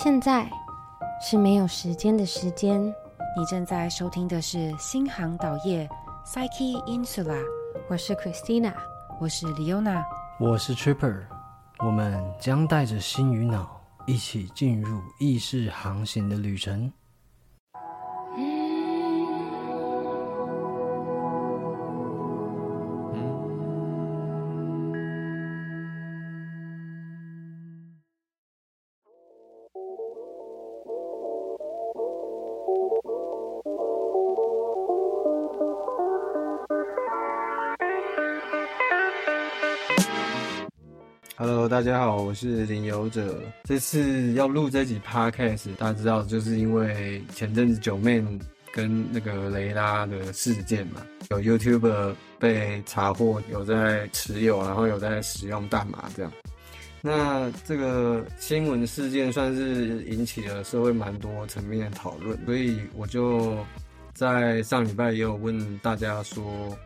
现在是没有时间的时间。你正在收听的是新航岛夜 Psyche Insula，我是 Christina，我是 Leona，我是 Tripper。我们将带着心与脑一起进入意识航行的旅程。大家好，我是领游者。这次要录这集 Podcast，大家知道，就是因为前阵子九妹跟那个雷拉的事件嘛，有 YouTuber 被查获有在持有，然后有在使用大麻这样。那这个新闻事件算是引起了社会蛮多层面的讨论，所以我就在上礼拜也有问大家说。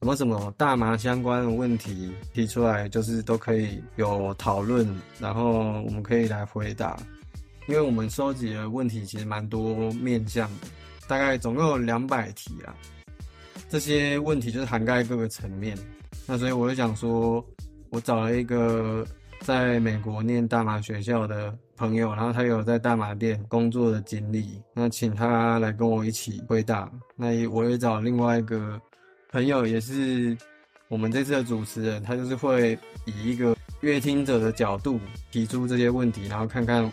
什么什么大麻相关的问题提出来，就是都可以有讨论，然后我们可以来回答。因为我们收集的问题其实蛮多面向的，大概总共有两百题啊。这些问题就是涵盖各个层面。那所以我就想说，我找了一个在美国念大麻学校的朋友，然后他有在大麻店工作的经历，那请他来跟我一起回答。那我也找另外一个。朋友也是我们这次的主持人，他就是会以一个乐听者的角度提出这些问题，然后看看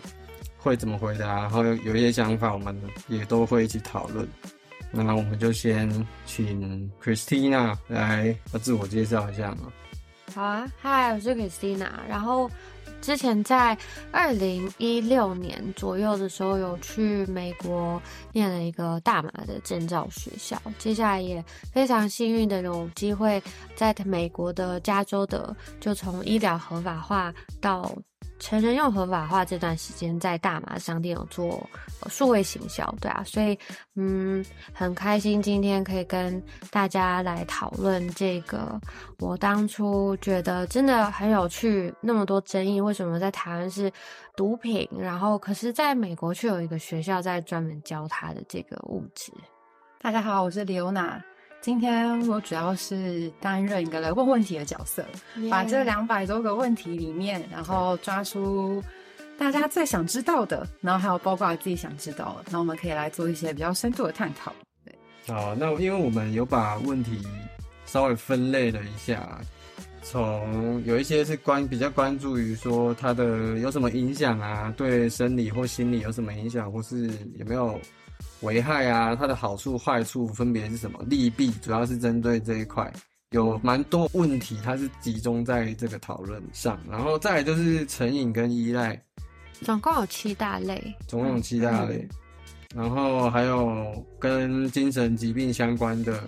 会怎么回答，然后有一些想法，我们也都会一起讨论。那我们就先请 Christina 来自我介绍一下嘛。好啊，嗨，我是 Christina，然后。之前在二零一六年左右的时候，有去美国念了一个大麻的建造学校。接下来也非常幸运的有机会在美国的加州的，就从医疗合法化到。成人用合法化这段时间，在大麻商店有做数位行销，对啊，所以嗯，很开心今天可以跟大家来讨论这个。我当初觉得真的很有趣，那么多争议，为什么在台湾是毒品，然后可是在美国却有一个学校在专门教他的这个物质？大家好，我是李欧娜。今天我主要是担任一个来问问题的角色，把这两百多个问题里面，然后抓出大家最想知道的，然后还有包括自己想知道的，那我们可以来做一些比较深度的探讨。对，好，那因为我们有把问题稍微分类了一下，从有一些是关比较关注于说它的有什么影响啊，对生理或心理有什么影响，或是有没有。危害啊，它的好处坏处分别是什么？利弊主要是针对这一块，有蛮多问题，它是集中在这个讨论上。然后再来就是成瘾跟依赖，总共有七大类，总共有七大类。然后还有跟精神疾病相关的，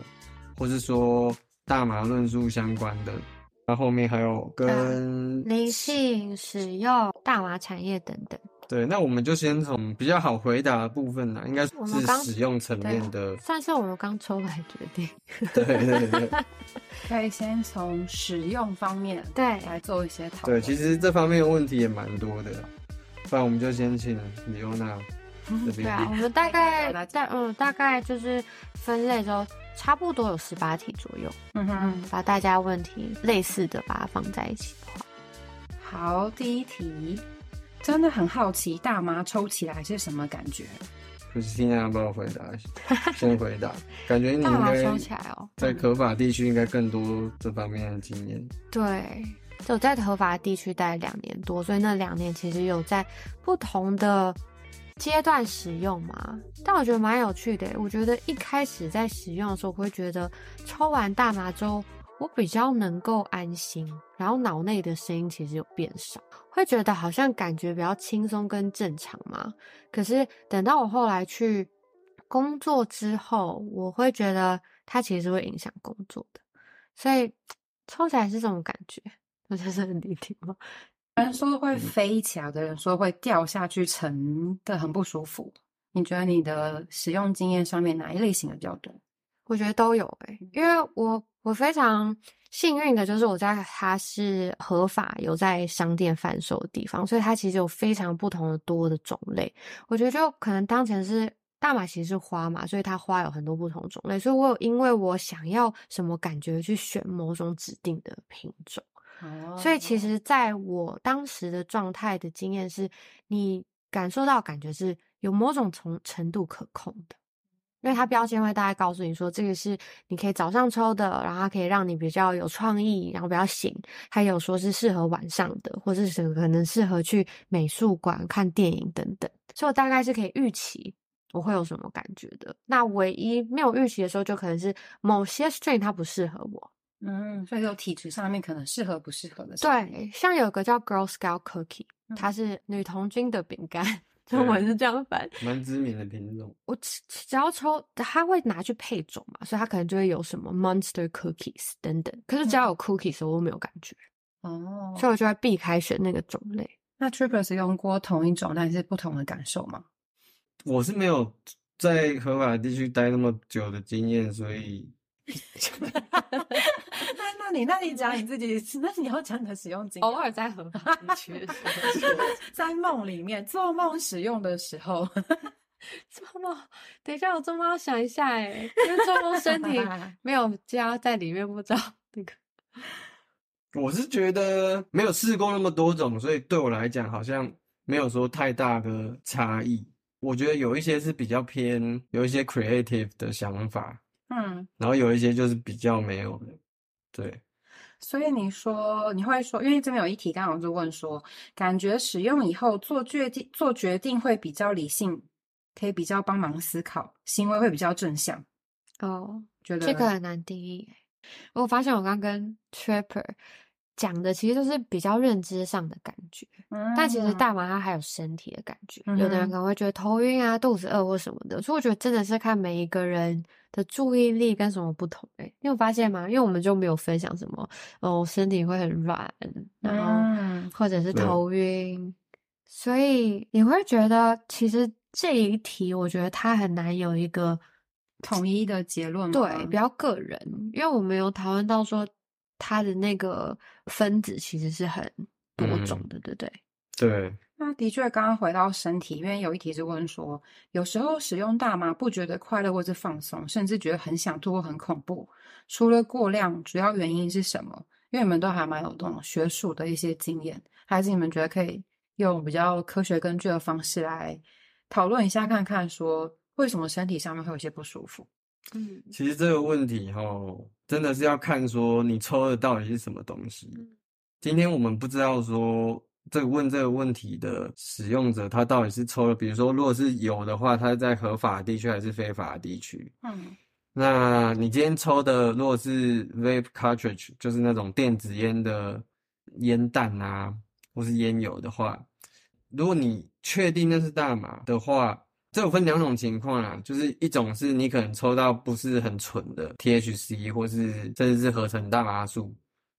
或是说大麻论述相关的。那后后面还有跟灵性使用、大麻产业等等。对，那我们就先从比较好回答的部分呢，应该是使用层面的，算是我们刚抽来决定。对对对，可以先从使用方面对来做一些讨论。对，其实这方面的问题也蛮多的，不然我们就先请李欧娜这边。对啊，我们大概大嗯，大概就是分类之后，差不多有十八题左右。嗯哼，把大家问题类似的把它放在一起的话，好，第一题。真的很好奇，大麻抽起来是什么感觉？不是听要不要回答？先回答。感觉你应该抽起来哦，在合法地区应该更多这方面的经验。对，就在合法地区待两年多，所以那两年其实有在不同的阶段使用嘛。但我觉得蛮有趣的，我觉得一开始在使用的时候，我会觉得抽完大麻之后。我比较能够安心，然后脑内的声音其实有变少，会觉得好像感觉比较轻松跟正常嘛。可是等到我后来去工作之后，我会觉得它其实会影响工作的，所以抽起来是这种感觉，我觉得很立体吗？有人说会飞起来，的人说会掉下去，沉的很不舒服。你觉得你的使用经验上面哪一类型的比较多？我觉得都有诶，因为我。我非常幸运的就是我在它是合法有在商店贩售的地方，所以它其实有非常不同的多的种类。我觉得就可能当前是大马其实是花嘛，所以它花有很多不同种类，所以我有因为我想要什么感觉去选某种指定的品种。哦所以其实在我当时的状态的经验是，你感受到感觉是有某种程程度可控的，因为它标签会大概告诉你说，这个是你可以早上抽的，然后它可以让你比较有创意，然后比较醒。还有说是适合晚上的，或是是可能适合去美术馆看电影等等。所以我大概是可以预期我会有什么感觉的。那唯一没有预期的时候，就可能是某些 strain 它不适合我。嗯，所以有体质上面可能适合不适合的。对，像有个叫 Girl Scout Cookie，它是女童军的饼干，中文是这样翻。蛮知名的品种。我只只要抽，它会拿去配种嘛，所以它可能就会有什么 Monster Cookies 等等。可是只要有 Cookies，我都没有感觉，哦，所以我就会避开选那个种类。那 Trippers 用过同一种，但是不同的感受吗？我是没有在合法地区待那么久的经验，所以 你那你讲你 自己，那你要讲你的使用经验。偶尔在合法地区 在梦里面做梦使用的时候，做梦，等一下我做梦要想一下哎，因为做梦身体没有加在里面，不知道那个。我是觉得没有试过那么多种，所以对我来讲好像没有说太大的差异。我觉得有一些是比较偏有一些 creative 的想法，嗯，然后有一些就是比较没有的。对，所以你说你会说，因为这边有一题，刚刚就问说，感觉使用以后做决定做决定会比较理性，可以比较帮忙思考，行为会比较正向。哦，觉得这个很难定义。我发现我刚跟 Trapper 讲的其实就是比较认知上的感觉，嗯但其实大麻它还有身体的感觉。有的人可能会觉得头晕啊、肚子饿或什么的，所以我觉得真的是看每一个人的注意力跟什么不同。哎，你有发现吗？因为我们就没有分享什么哦，身体会很软，然后嗯或者是对头晕，所以你会觉得其实这一题，我觉得它很难有一个统一的结论吗对，比较个人，因为我们有讨论到说它的那个分子其实是很多种的，对不对？对，那的确，刚刚回到身体，因为有一题是问说，有时候使用大麻不觉得快乐或是放松，甚至觉得很想吐或很恐怖。除了过量，主要原因是什么？因为你们都还蛮有这种学术的一些经验，还是你们觉得可以用比较科学根据的方式来讨论一下，看看说为什么身体上面会有一些不舒服？嗯其实这个问题哈，真的是要看说你抽的到底是什么东西。嗯今天我们不知道说这个问这个问题的使用者他到底是抽了，比如说如果是有的话，他是在合法地区还是非法地区？嗯那你今天抽的如果是 vape cartridge，就是那种电子烟的烟弹啊，或是烟油的话，如果你确定那是大麻的话，这有分两种情况啦，就是一种是你可能抽到不是很纯的 THC，或是甚至是合成大麻素，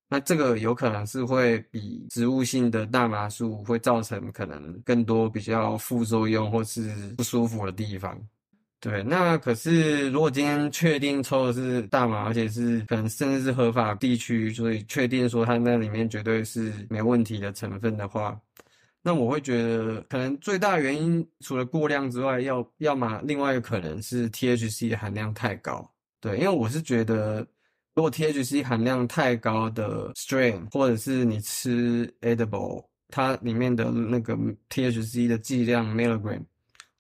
那这个有可能是会比植物性的大麻素会造成可能更多比较副作用或是不舒服的地方。对，那可是如果今天确定抽的是大麻，而且是可能甚至是合法地区，所以确定说它那里面绝对是没问题的成分的话，那我会觉得可能最大原因除了过量之外，要要么另外一个可能是 THC 含量太高。对，因为我是觉得如果 THC 含量太高的 strain，或者是你吃 edible，它里面的那个 THC 的剂量 milligram。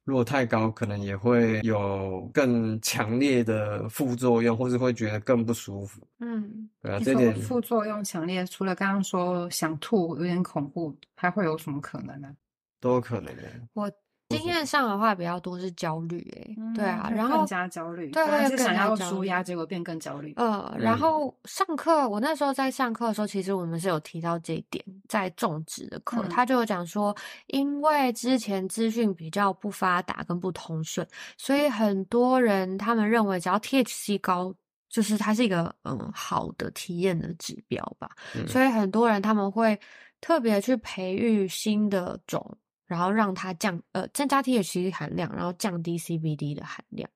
如果太高，可能也会有更强烈的副作用，或是会觉得更不舒服。嗯，对啊，这点副作用强烈，除了刚刚说想吐有点恐怖，还会有什么可能呢？都有可能的。我经验上的话比较多是焦虑，诶，对啊，然后加焦虑，对本来会更是想要舒压，结果变更焦虑。呃，然嗯后上课，我那时候在上课的时候，其实我们是有提到这一点，在种植的课，嗯他就有讲说，因为之前资讯比较不发达跟不通顺，所以很多人他们认为只要 THC 高，就是它是一个嗯好的体验的指标吧，嗯所以很多人他们会特别去培育新的种。然后让它降呃增加 THC 含量，然后降低 CBD 的含量。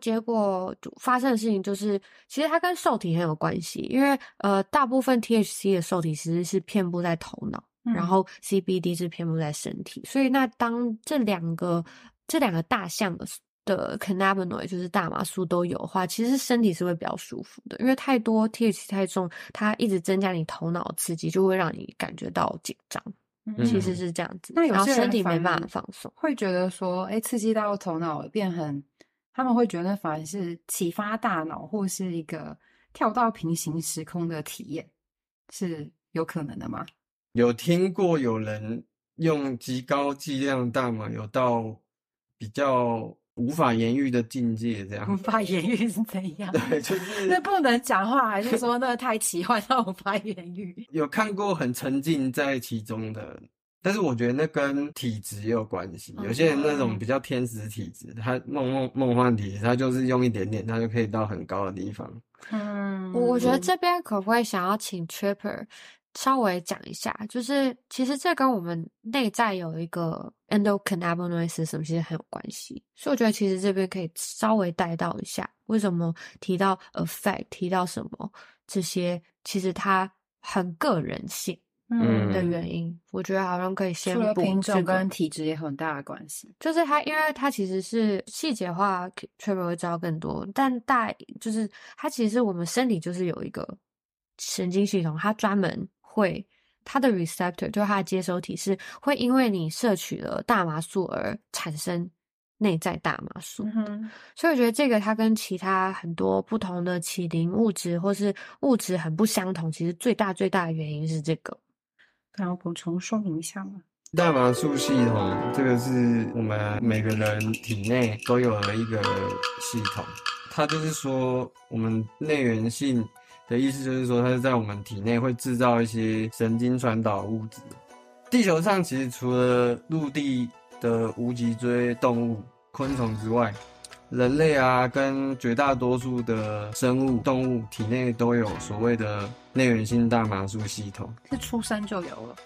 结果就发生的事情就是，其实它跟受体很有关系，因为呃大部分 THC 的受体其实是遍布在头脑，嗯然后 CBD 是遍布在身体，所以那当这两个这两个大项的的 cannabinoid 就是大麻素都有的话，其实身体是会比较舒服的，因为太多 THC 太重，它一直增加你头脑刺激，就会让你感觉到紧张。嗯其实是这样子，那有些人反体没办法而放松。会觉得说，哎，刺激到头脑变很，他们会觉得反而是启发大脑或是一个跳到平行时空的体验，是有可能的吗？有听过有人用极高剂量大麻，有到比较无法言喻的境界，这样 无样。法言喻是怎样？对，就是那不能讲话，还是说那太奇幻到无法言喻？有看过很沉浸在其中的，但是我觉得那跟体质也有关系。有些人那种比较天使体质，他梦梦梦幻体质，他就是用一点点，他就可以到很高的地方。嗯我我觉得这边可不可以想要请 Tripper 稍微讲一下，就是其实这跟我们内在有一个 endocannabinoid system 其实很有关系，所以我觉得其实这边可以稍微带到一下，为什么提到 effect，提到什么这些，其实它很个人性嗯的原因，我觉得好像可以先除了补品种跟体质也有很大的关系。就是它，因为它其实是细节化 t r i p 会知道更多，但大就是它其实是我们身体就是有一个神经系统，它专门会它的 receptor 就是它的接收体是会因为你摄取了大麻素而产生内在大麻素，哼，所以我觉得这个它跟其他很多不同的起灵物质或是物质很不相同，其实最大最大的原因是这个。然后补充说明一下嘛？大麻素系统，这个是我们每个人体内都有的一个系统。它就是说，我们内源性的意思就是说，它是在我们体内会制造一些神经传导物质。地球上其实除了陆地的无脊椎动物、昆虫之外，人类啊，跟绝大多数的生物、动物体内都有所谓的内源性大麻素系统。是出生就有了。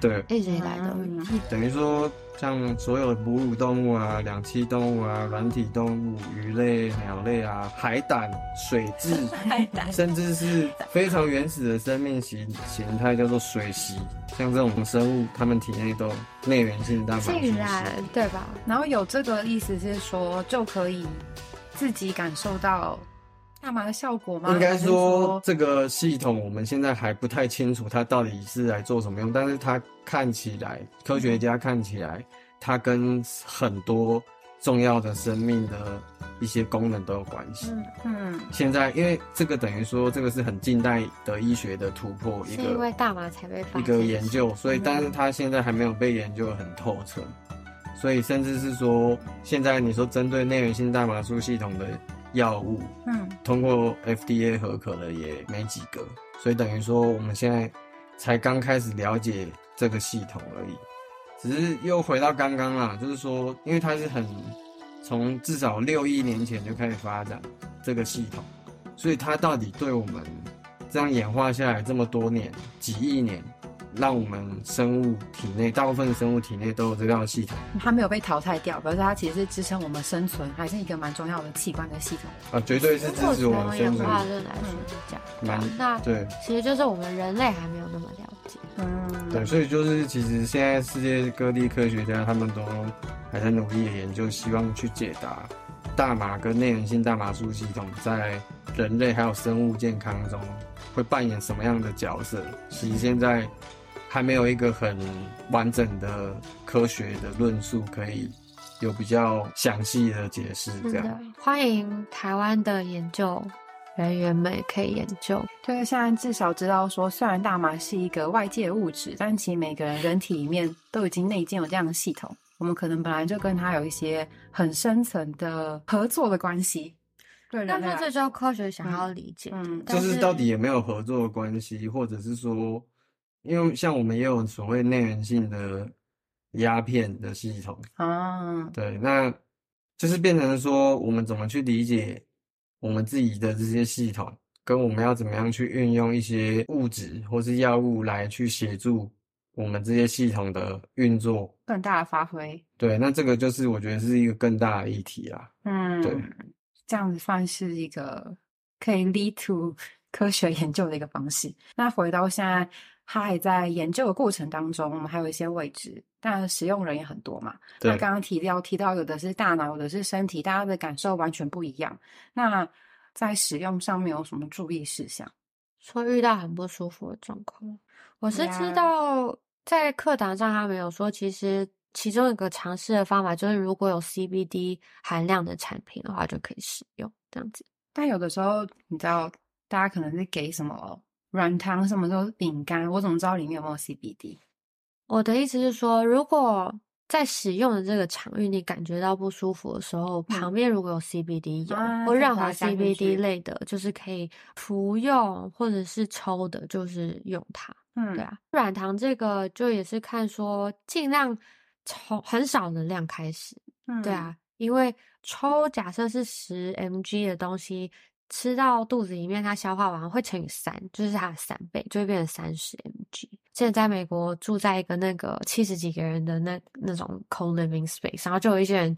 对，一直以来的，嗯。等于说，像所有的哺乳动物啊、两栖动物啊、软体动物、鱼类、鸟类啊、海胆、水蛭，海胆。甚至是非常原始的生命形形态，叫做水螅，像这种生物，它们体内都内源性大麻素系竟然。对吧？然后有这个意思是说，就可以自己感受到大麻的效果吗？应该说，这个系统我们现在还不太清楚它到底是来做什么用，但是它看起来，科学家看起来，它跟很多重要的生命的一些功能都有关系。嗯，现在，因为这个等于说，这个是很近代的医学的突破，一是因为个大麻才被发一个研究，所以，但是它现在还没有被研究得很透彻，所以甚至是说，现在你说针对内源性大麻素系统的药物，嗯，通过 FDA 合可的也没几个，所以等于说我们现在才刚开始了解这个系统而已。只是又回到刚刚啦，就是说，因为它是很从至少六亿年前就开始发展这个系统，所以它到底对我们这样演化下来这么多年、几亿年，让我们生物体内大部分生物体内都有这样的系统它没有被淘汰掉，可是它其实是支撑我们生存，还是一个蛮重要的器官的系统。啊，绝对是支持我们生存。从演化论来说是这样，蛮那对。其实就是我们人类还没有那么了解。嗯，对，所以就是其实现在世界各地科学家他们都还在努力的研究，希望去解答大麻跟内源性大麻素系统在人类还有生物健康中会扮演什么样的角色。其实现在还没有一个很完整的科学的论述可以有比较详细的解释，这样。欢迎台湾的研究人员们也可以研究。就是现在至少知道说，虽然大麻是一个外界物质，但其实每个人人体里面都已经内建有这样的系统。我们可能本来就跟它有一些很深层的合作的关系。对人但是这就是科学想要理解的，嗯但就是到底有没有合作的关系，或者是说，因为像我们也有所谓内源性的鸦片的系统，啊，对，那就是变成说，我们怎么去理解我们自己的这些系统，跟我们要怎么样去运用一些物质或是药物来去协助我们这些系统的运作。更大的发挥。对，那这个就是我觉得是一个更大的议题啦。嗯，对，这样子算是一个可以 lead to 科学研究的一个方式。那回到现在，它还在研究的过程当中，我们还有一些未知，但使用人也很多嘛。对那刚刚提到提到，有的是大脑，有的是身体，大家的感受完全不一样。那在使用上面有什么注意事项？说遇到很不舒服的状况，我是知道在课堂上他们有说，其实其中一个尝试的方法就是，如果有 CBD 含量的产品的话，就可以使用这样子。但有的时候，你知道，大家可能是给什么软糖，什么都饼干，我怎么知道里面有没有 CBD？我的意思是说，如果在使用的这个场域，你感觉到不舒服的时候，旁边如果有 CBD 油、啊或任何 CBD 类的，就是可以服用或者是抽的，就是用它。嗯对，啊，软糖这个就也是看说尽量从很少能量开始。嗯对，啊，因为抽假设是十 mg 的东西，吃到肚子里面，它消化完会乘以三，就是它的三倍，就会变成三十 mg。现在在美国住在一个那个七十几个人的那那种 co living space，然后就有一些人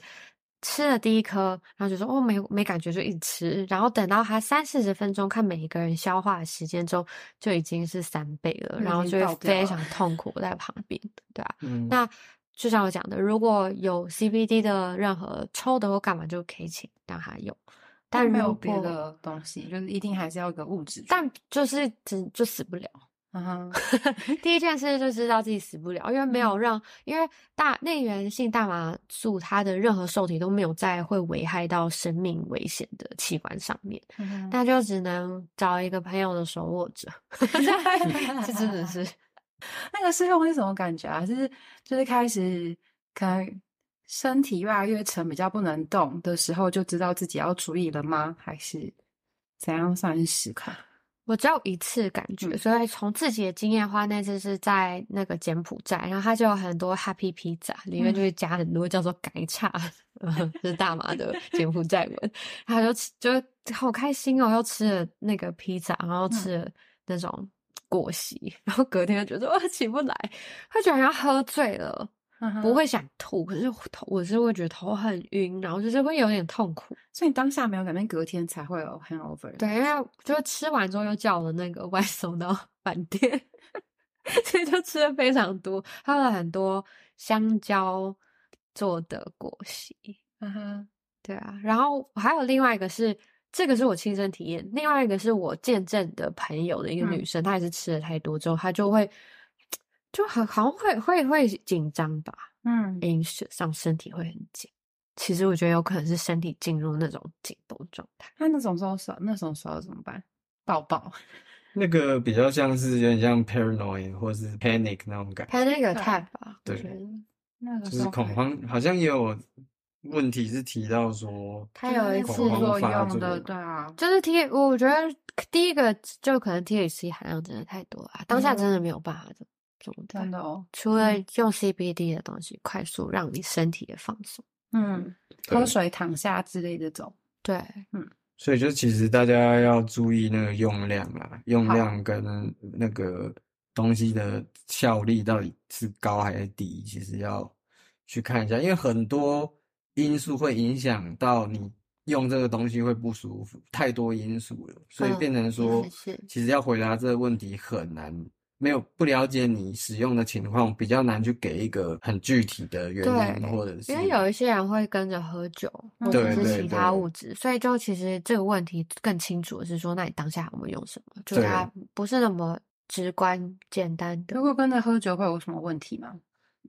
吃了第一颗，然后就说哦没没感觉，就一直吃，然后等到他三四十分钟，看每一个人消化的时间之后，就已经是三倍了，然后就会非常痛苦在旁边，对啊，嗯，那就像我讲的，如果有 CBD 的任何抽的或干嘛，就可以请让他用。但没有别的东西，就是一定还是要有个物质。但就是只就死不了。第一件事就知道自己死不了，因为没有嗯让，因为大内源性大麻素它的任何受体都没有在会危害到生命危险的器官上面，嗯那就只能找一个朋友的手握着。这真的是。那个试用是什么感觉啊？就是就是开始可能身体越来越沉，比较不能动的时候，就知道自己要注意了吗？还是怎样算是时刻？我只有一次感觉，嗯。所以从自己的经验的话，那次是在那个柬埔寨，然后它就有很多 Happy Pizza，里面就会加很多叫做改叉，呃是大麻的柬埔寨文，然后就吃就好开心哦，又吃了那个披萨，然后吃了那种果昔，然后隔天就觉得哇起不来，他觉得好像喝醉了，嗯不，会想吐，可是头我是会觉得头很晕，然后就是会有点痛苦。所以你当下没有改变，隔天才会有 hangover。对，因为就是吃完之后又叫了那个外送到饭店，所以就吃了非常多，喝了很多香蕉做的果昔。嗯哼，对啊，然后还有另外一个是，这个是我亲身体验，另外一个是我见证的朋友的一个女嗯生，她也是吃了太多之后，她就会就很好像会会会紧张吧，嗯，因上身体会很紧。其实我觉得有可能是身体进入那种紧绷状态。那那种时候时候那种时候怎么办？抱抱。那个比较像是有点像 paranoid 或是 panic 那种感觉，panic attack 吧，我对那个就是恐慌，好像也有问题是提到说，他有一次作发作用的，对啊，就是 T，我觉得第一个就可能 THC 含量真的太多了，当下真的没有办法么办真。的哦。除了用 CBD 的东西，快速让你身体也放松。嗯，喝水、躺下之类的走。对，所以就其实大家要注意那个用量啦，用量跟那个东西的效力到底是高还是低，其实要去看一下，因为很多因素会影响到你用这个东西会不舒服，太多因素了，所以嗯变成说其实要回答这个问题很难。没有不了解你使用的情况，比较难去给一个很具体的原因，或者是因为有一些人会跟着喝酒或者是其他物质，所以就其实这个问题更清楚的是说，那你当下我们用什么？就是它不是那么直观简单的如。果跟着喝酒会有什么问题吗？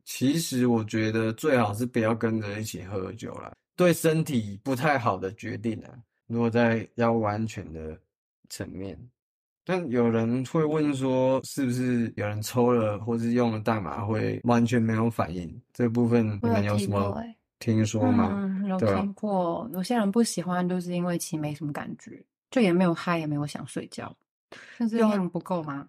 其实我觉得最好是不要跟着一起喝酒了，对身体不太好的决定啊。如果在要完全的层面，但有人会问说，是不是有人抽了或是用了代码会完全没有反应？这部分你们有什么听说吗？嗯，有听过，有些人不喜欢，就是因为其实没什么感觉，就也没有嗨，也没有想睡觉，甚至有量不够吗？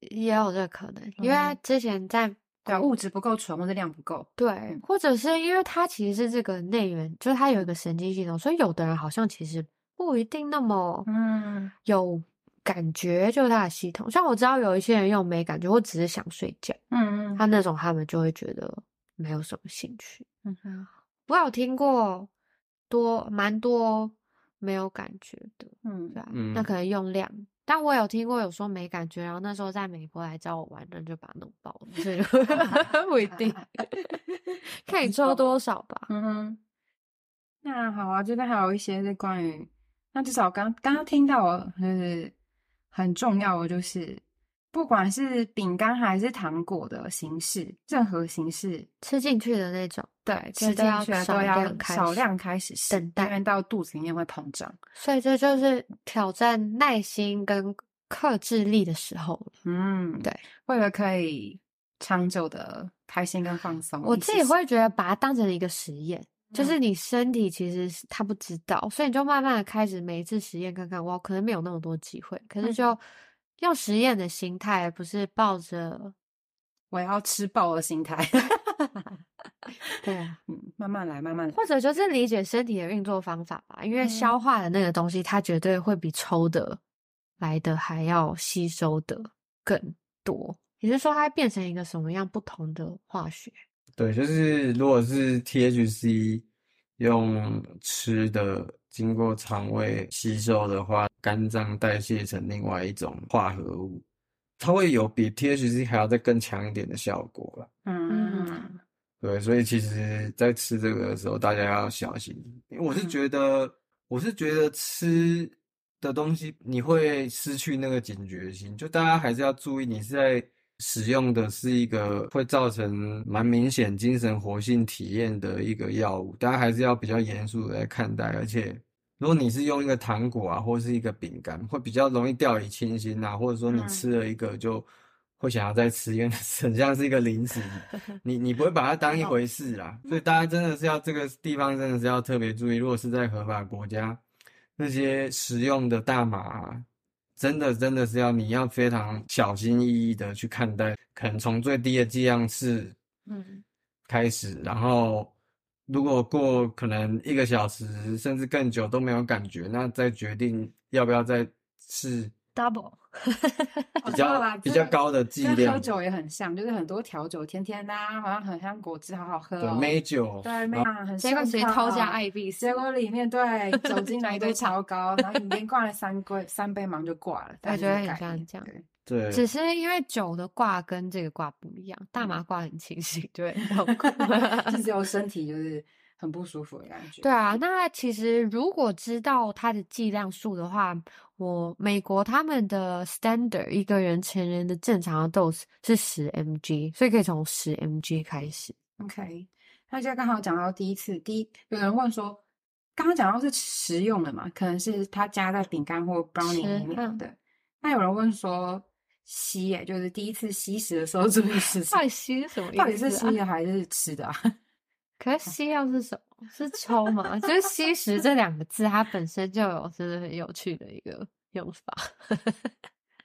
也有这个可能，因为嗯之前在对啊，物质不够纯，或者量不够。对，或者是因为它其实是这个内源，就是它有一个神经系统，所以有的人好像其实不一定那么嗯有感觉就是它的系统。像我知道有一些人用没感觉，或只是想睡觉，嗯嗯他那种他们就会觉得没有什么兴趣。嗯哼我有听过多蛮多没有感觉的，嗯对啊，嗯那可能用量。但我有听过有说没感觉，然后那时候在美国来找我玩，那就把它弄爆了，所以 不一定，看你抽多少吧。嗯哼，那好啊，这边还有一些是关于，那至少刚刚刚听到的就是很重要的，就是不管是饼干还是糖果的形式，任何形式，吃进去的那种，对，吃进去的都要少量开始吃，等待因为到肚子里面会膨胀。所以这就是挑战耐心跟克制力的时候了。嗯，对，为了可以长久的开心跟放松，我自己会觉得把它当成一个实验，就是嗯你身体其实是他不知道，所以你就慢慢的开始每一次实验看看，哇，可能没有那么多机会，可是嗯就用实验的心态，不是抱着我要吃爆的心态。对啊，嗯，慢慢来，慢慢来。或者就是理解身体的运作方法吧，因为嗯消化的那个东西，它绝对会比抽的来的还要吸收的更多。也就是说，它会变成一个什么样不同的化学？对，就是如果是 THC 用吃的经过肠胃吸收的话，肝脏代谢成另外一种化合物，它会有比 THC 还要再更强一点的效果了。嗯。对，所以其实，在吃这个的时候，大家要小心，因为我是嗯觉得，我是觉得吃的东西你会失去那个警觉心，就大家还是要注意，你是在使用的是一个会造成蛮明显精神活性体验的一个药物，大家还是要比较严肃的来看待，而且。如果你是用一个糖果啊，或是一个饼干，会比较容易掉以轻心啊，或者说你嗯吃了一个就会想要再吃，因为很像是一个零食，你你不会把它当一回事啦。所以大家真的是要这个地方真的是要特别注意，如果是在合法国家，那些食用的大麻啊、真的真的是要你要非常小心翼翼的去看待，可能从最低的剂量是嗯，开始，然后如果过可能一个小时甚至更久都没有感觉，那再决定要不要再试 double，比较比较高的剂量跟喝。酒也很像，就是很多调酒甜甜的、啊，好像很像果汁，好好喝、对哦。美酒，对，没有很结果谁偷加哦艾必斯结？果里面对酒精浓度一堆超高，然后你连灌了三杯三杯忙就挂了。大概觉得很像这样对对，只是因为酒的挂跟这个挂不一样，大麻挂很清醒，对。就只有身体就是很不舒服的感觉。对啊，那其实如果知道它的剂量数的话，我美国他们的 standard 一个人成人的正常的 dose 是十 mg，所以可以从十 mg 开始。OK，那就刚好讲到第一次，第一有人问说，刚刚讲到是食用的嘛，可能是它加在饼干或 brownie 吃里面嗯的。那有人问说吸，耶，就是第一次吸食的时候 注意事情到，底吸是什么意思、啊？到底是吸的还是吃的啊？可是吸药是什么？是抽吗？就是吸食这两个字，它本身就有真的很有趣的一个用法。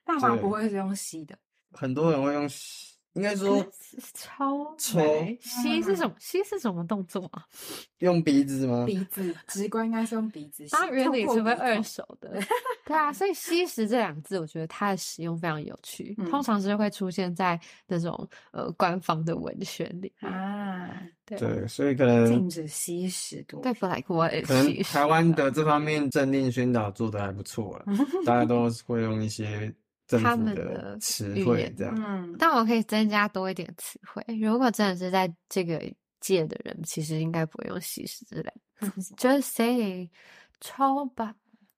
大麻不会是用吸的，很多人会用吸，应该说 超抽吸是什么？吸是什么动作啊？用鼻子吗？鼻子直观应该是用鼻子吸。它原理是会二手的，对啊，所以“吸食”这两个字，我觉得它的使用非常有趣，嗯通常是会出现在那种呃官方的文宣里面。啊，对对，所以可能禁止吸食多。对，本来我也可能吸食台湾的这方面政令宣导做的还不错了，大家都会用一些他们的的词汇这样。嗯，但我可以增加多一点词汇。如果真的是在这个界的人，其实应该不会用“吸食”这两个字，just say 抽吧。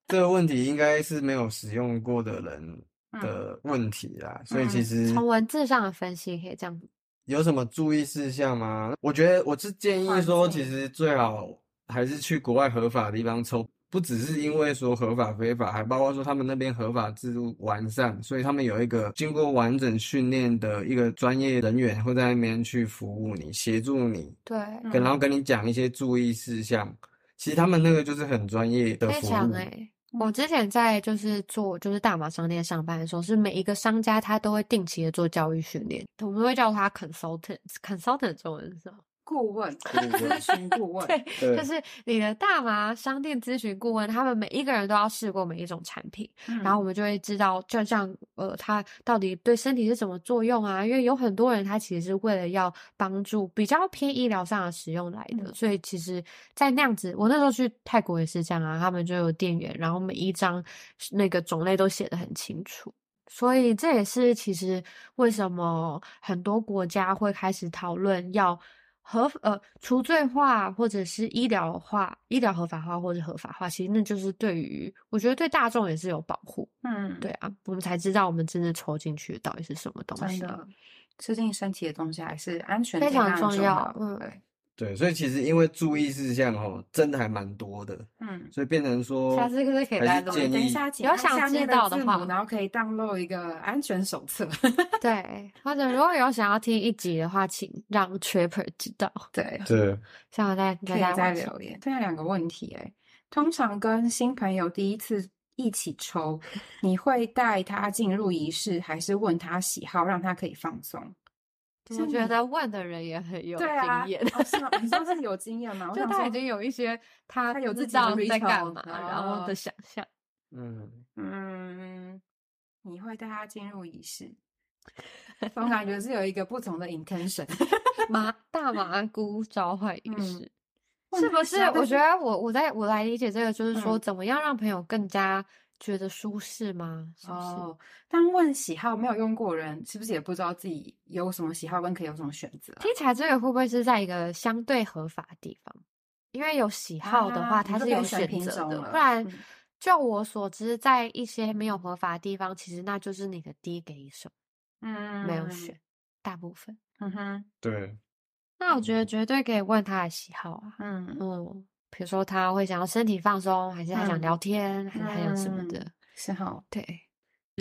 这个问题应该是没有使用过的人嗯的问题啦，所以其实从文字上的分析可以这样。有什么注意事项吗？我觉得我是建议说，其实最好还是去国外合法的地方抽，不只是因为说合法非法，还包括说他们那边合法制度完善，所以他们有一个经过完整训练的一个专业人员会在那边去服务你，协助你，对，嗯然后跟你讲一些注意事项。其实他们那个就是很专业的非服务。我之前在就是做就是大麻商店上班的时候，是每一个商家他都会定期的做教育训练，我们会叫他 consultant。consultant 中文是什么？顾问、咨询顾问。对，就是你的大麻商店咨询顾问，他们每一个人都要试过每一种产品，嗯然后我们就会知道，就像呃，它到底对身体是什么作用啊？因为有很多人他其实是为了要帮助比较偏医疗上的使用来的，嗯所以其实，在那样子，我那时候去泰国也是这样啊，他们就有店员，然后每一张那个种类都写得很清楚。所以这也是其实为什么很多国家会开始讨论要合呃除罪化或者是医疗化、医疗合法化或者合法化，其实那就是对于我觉得对大众也是有保护。嗯，对啊，我们才知道我们真正抽进去到底是什么东西。真的，吃进身体的东西还是安全非常重要要。嗯对，对，所以其实因为注意事项哦，真的还蛮多的，嗯。所以变成说，下次可以给还大家建议等一下，请有想知面道的话然后可以 download 一个安全手册。对，或者如果有想要听一集的话，请让 Tripper 知道，对，对，像我在可以再留言。这两个问题，哎，通常跟新朋友第一次一起抽，你会带他进入仪式，还是问他喜好，让他可以放松？我觉得问的人也很有对啊，经验，哦是吗？你说是有经验吗？我就他已经有一些他他有自知己在干嘛，然后哦的想象。嗯，嗯，你会带他进入仪式，我感觉是有一个不同的 intention。麻大麻菇召唤仪嗯式，问是不是？我觉得我我在我来理解这个，就是说嗯怎么样让朋友更加觉得舒适吗？是不是？哦，但问喜好没有用过人，是不是也不知道自己有什么喜好跟可以有什么选择啊？听起来这个会不会是在一个相对合法的地方？因为有喜好的话，啊它是有选选择的，不然嗯就我所知，在一些没有合法的地方，其实那就是你的第一个一手，嗯没有选，大部分。嗯哼，对，那我觉得绝对可以问他的喜好啊，嗯嗯，比如说他会想要身体放松，还是他想嗯聊天，还是还有什么的，嗯是哈，对。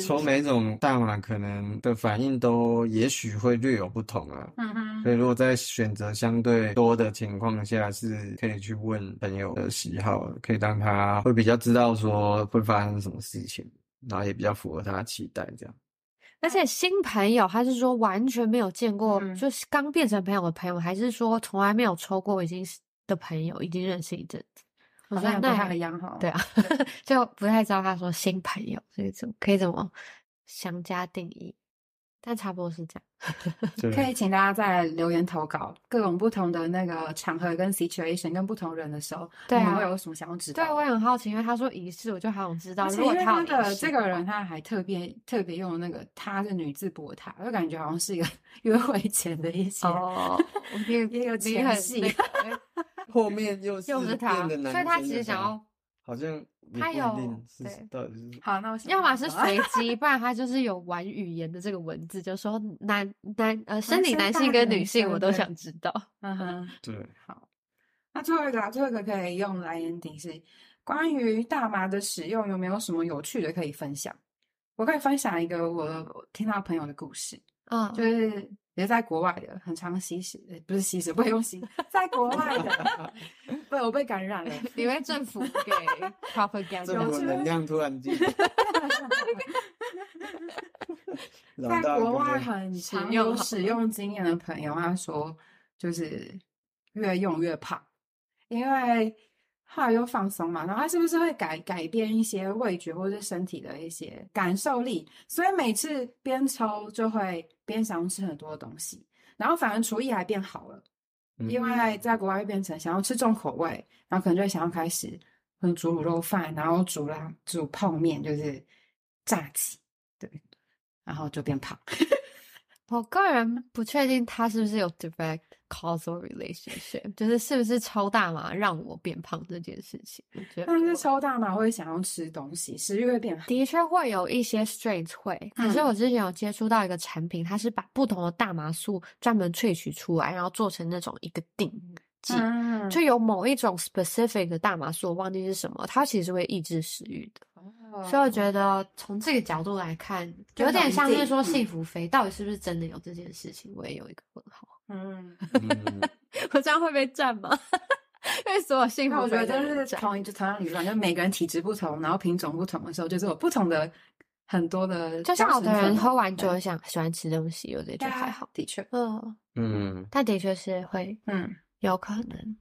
抽每种大麻可能的反应都也许会略有不同啊。嗯哼，所以，如果在选择相对多的情况下，是可以去问朋友的喜好，可以让他会比较知道说会发生什么事情，然后也比较符合他的期待，这样。而且新朋友，他是说完全没有见过，嗯就是刚变成朋友的朋友，还是说从来没有抽过已经是的朋友，已经认识一阵子？我好像不太觉得那还一样哈。对啊，就不太知道他说新朋友这一种可以怎么详加定义，但差不多是这样。可以请大家在留言投稿各种不同的那个场合跟 situation 跟不同人的时候，对啊你们会有什么想要知道对，我也很好奇，因为他说仪式，我就好想知道，如果他的这个人，他还特别特别用那个他是女字博他，就感觉好像是一个 约会前的一些哦，你也有你很后面又是又是他变得男所以他其实想要好像他有定是对到底是好，那我想要么是随 机，不然他就是有玩语言的这个文字，就说男男呃生理男性跟女女性我都想知道。嗯哼，对，好。那最后一个啊，最后一个可以用来 ending 是关于大麻的使用有没有什么有趣的可以分享？我可以分享一个我我听到朋友的故事，嗯，就是也是在国外的，很常吸食，呃不是吸食，不会用吸，在国外的，被我被感染了。因为政府 给 propaganda，这么能量突然间，在国外很常有使用好使用经验的朋友，他说就是越用越胖，因为后来又放松嘛，然后他是不是会改改变一些味觉或者是身体的一些感受力？所以每次边抽就会边想要吃很多的东西，然后反而厨艺还变好了。嗯因为在国外会变成想要吃重口味，然后可能就会想要开始嗯煮卤肉饭，然后煮啦煮泡面，就是炸鸡，对，然后就变胖。我个人不确定他是不是有 direct causal relationship，就是是不是抽大麻让我变胖这件事情。我觉得但是我抽大麻会想要吃东西，食欲会变好。的确会有一些 strange 会，可是嗯我之前有接触到一个产品，它是把不同的大麻素专门萃取出来，然后做成那种一个定就有某一种 specific 的大麻素，我忘记是什么，它其实会抑制食欲的。所以我觉得从这个角度来看，有点像是说幸福肥到底是不是真的有这件事情，我也有一个问号。嗯，嗯，我这样会被占吗？因为所有幸福肥我觉得就是同。一就同样理论，就每个人体质不同，然后品种不同的时候，就是有不同的很多的，就像有的人喝完酒想喜欢吃东西，有的就还好。的确，嗯。嗯，但的确是会，嗯，有可能。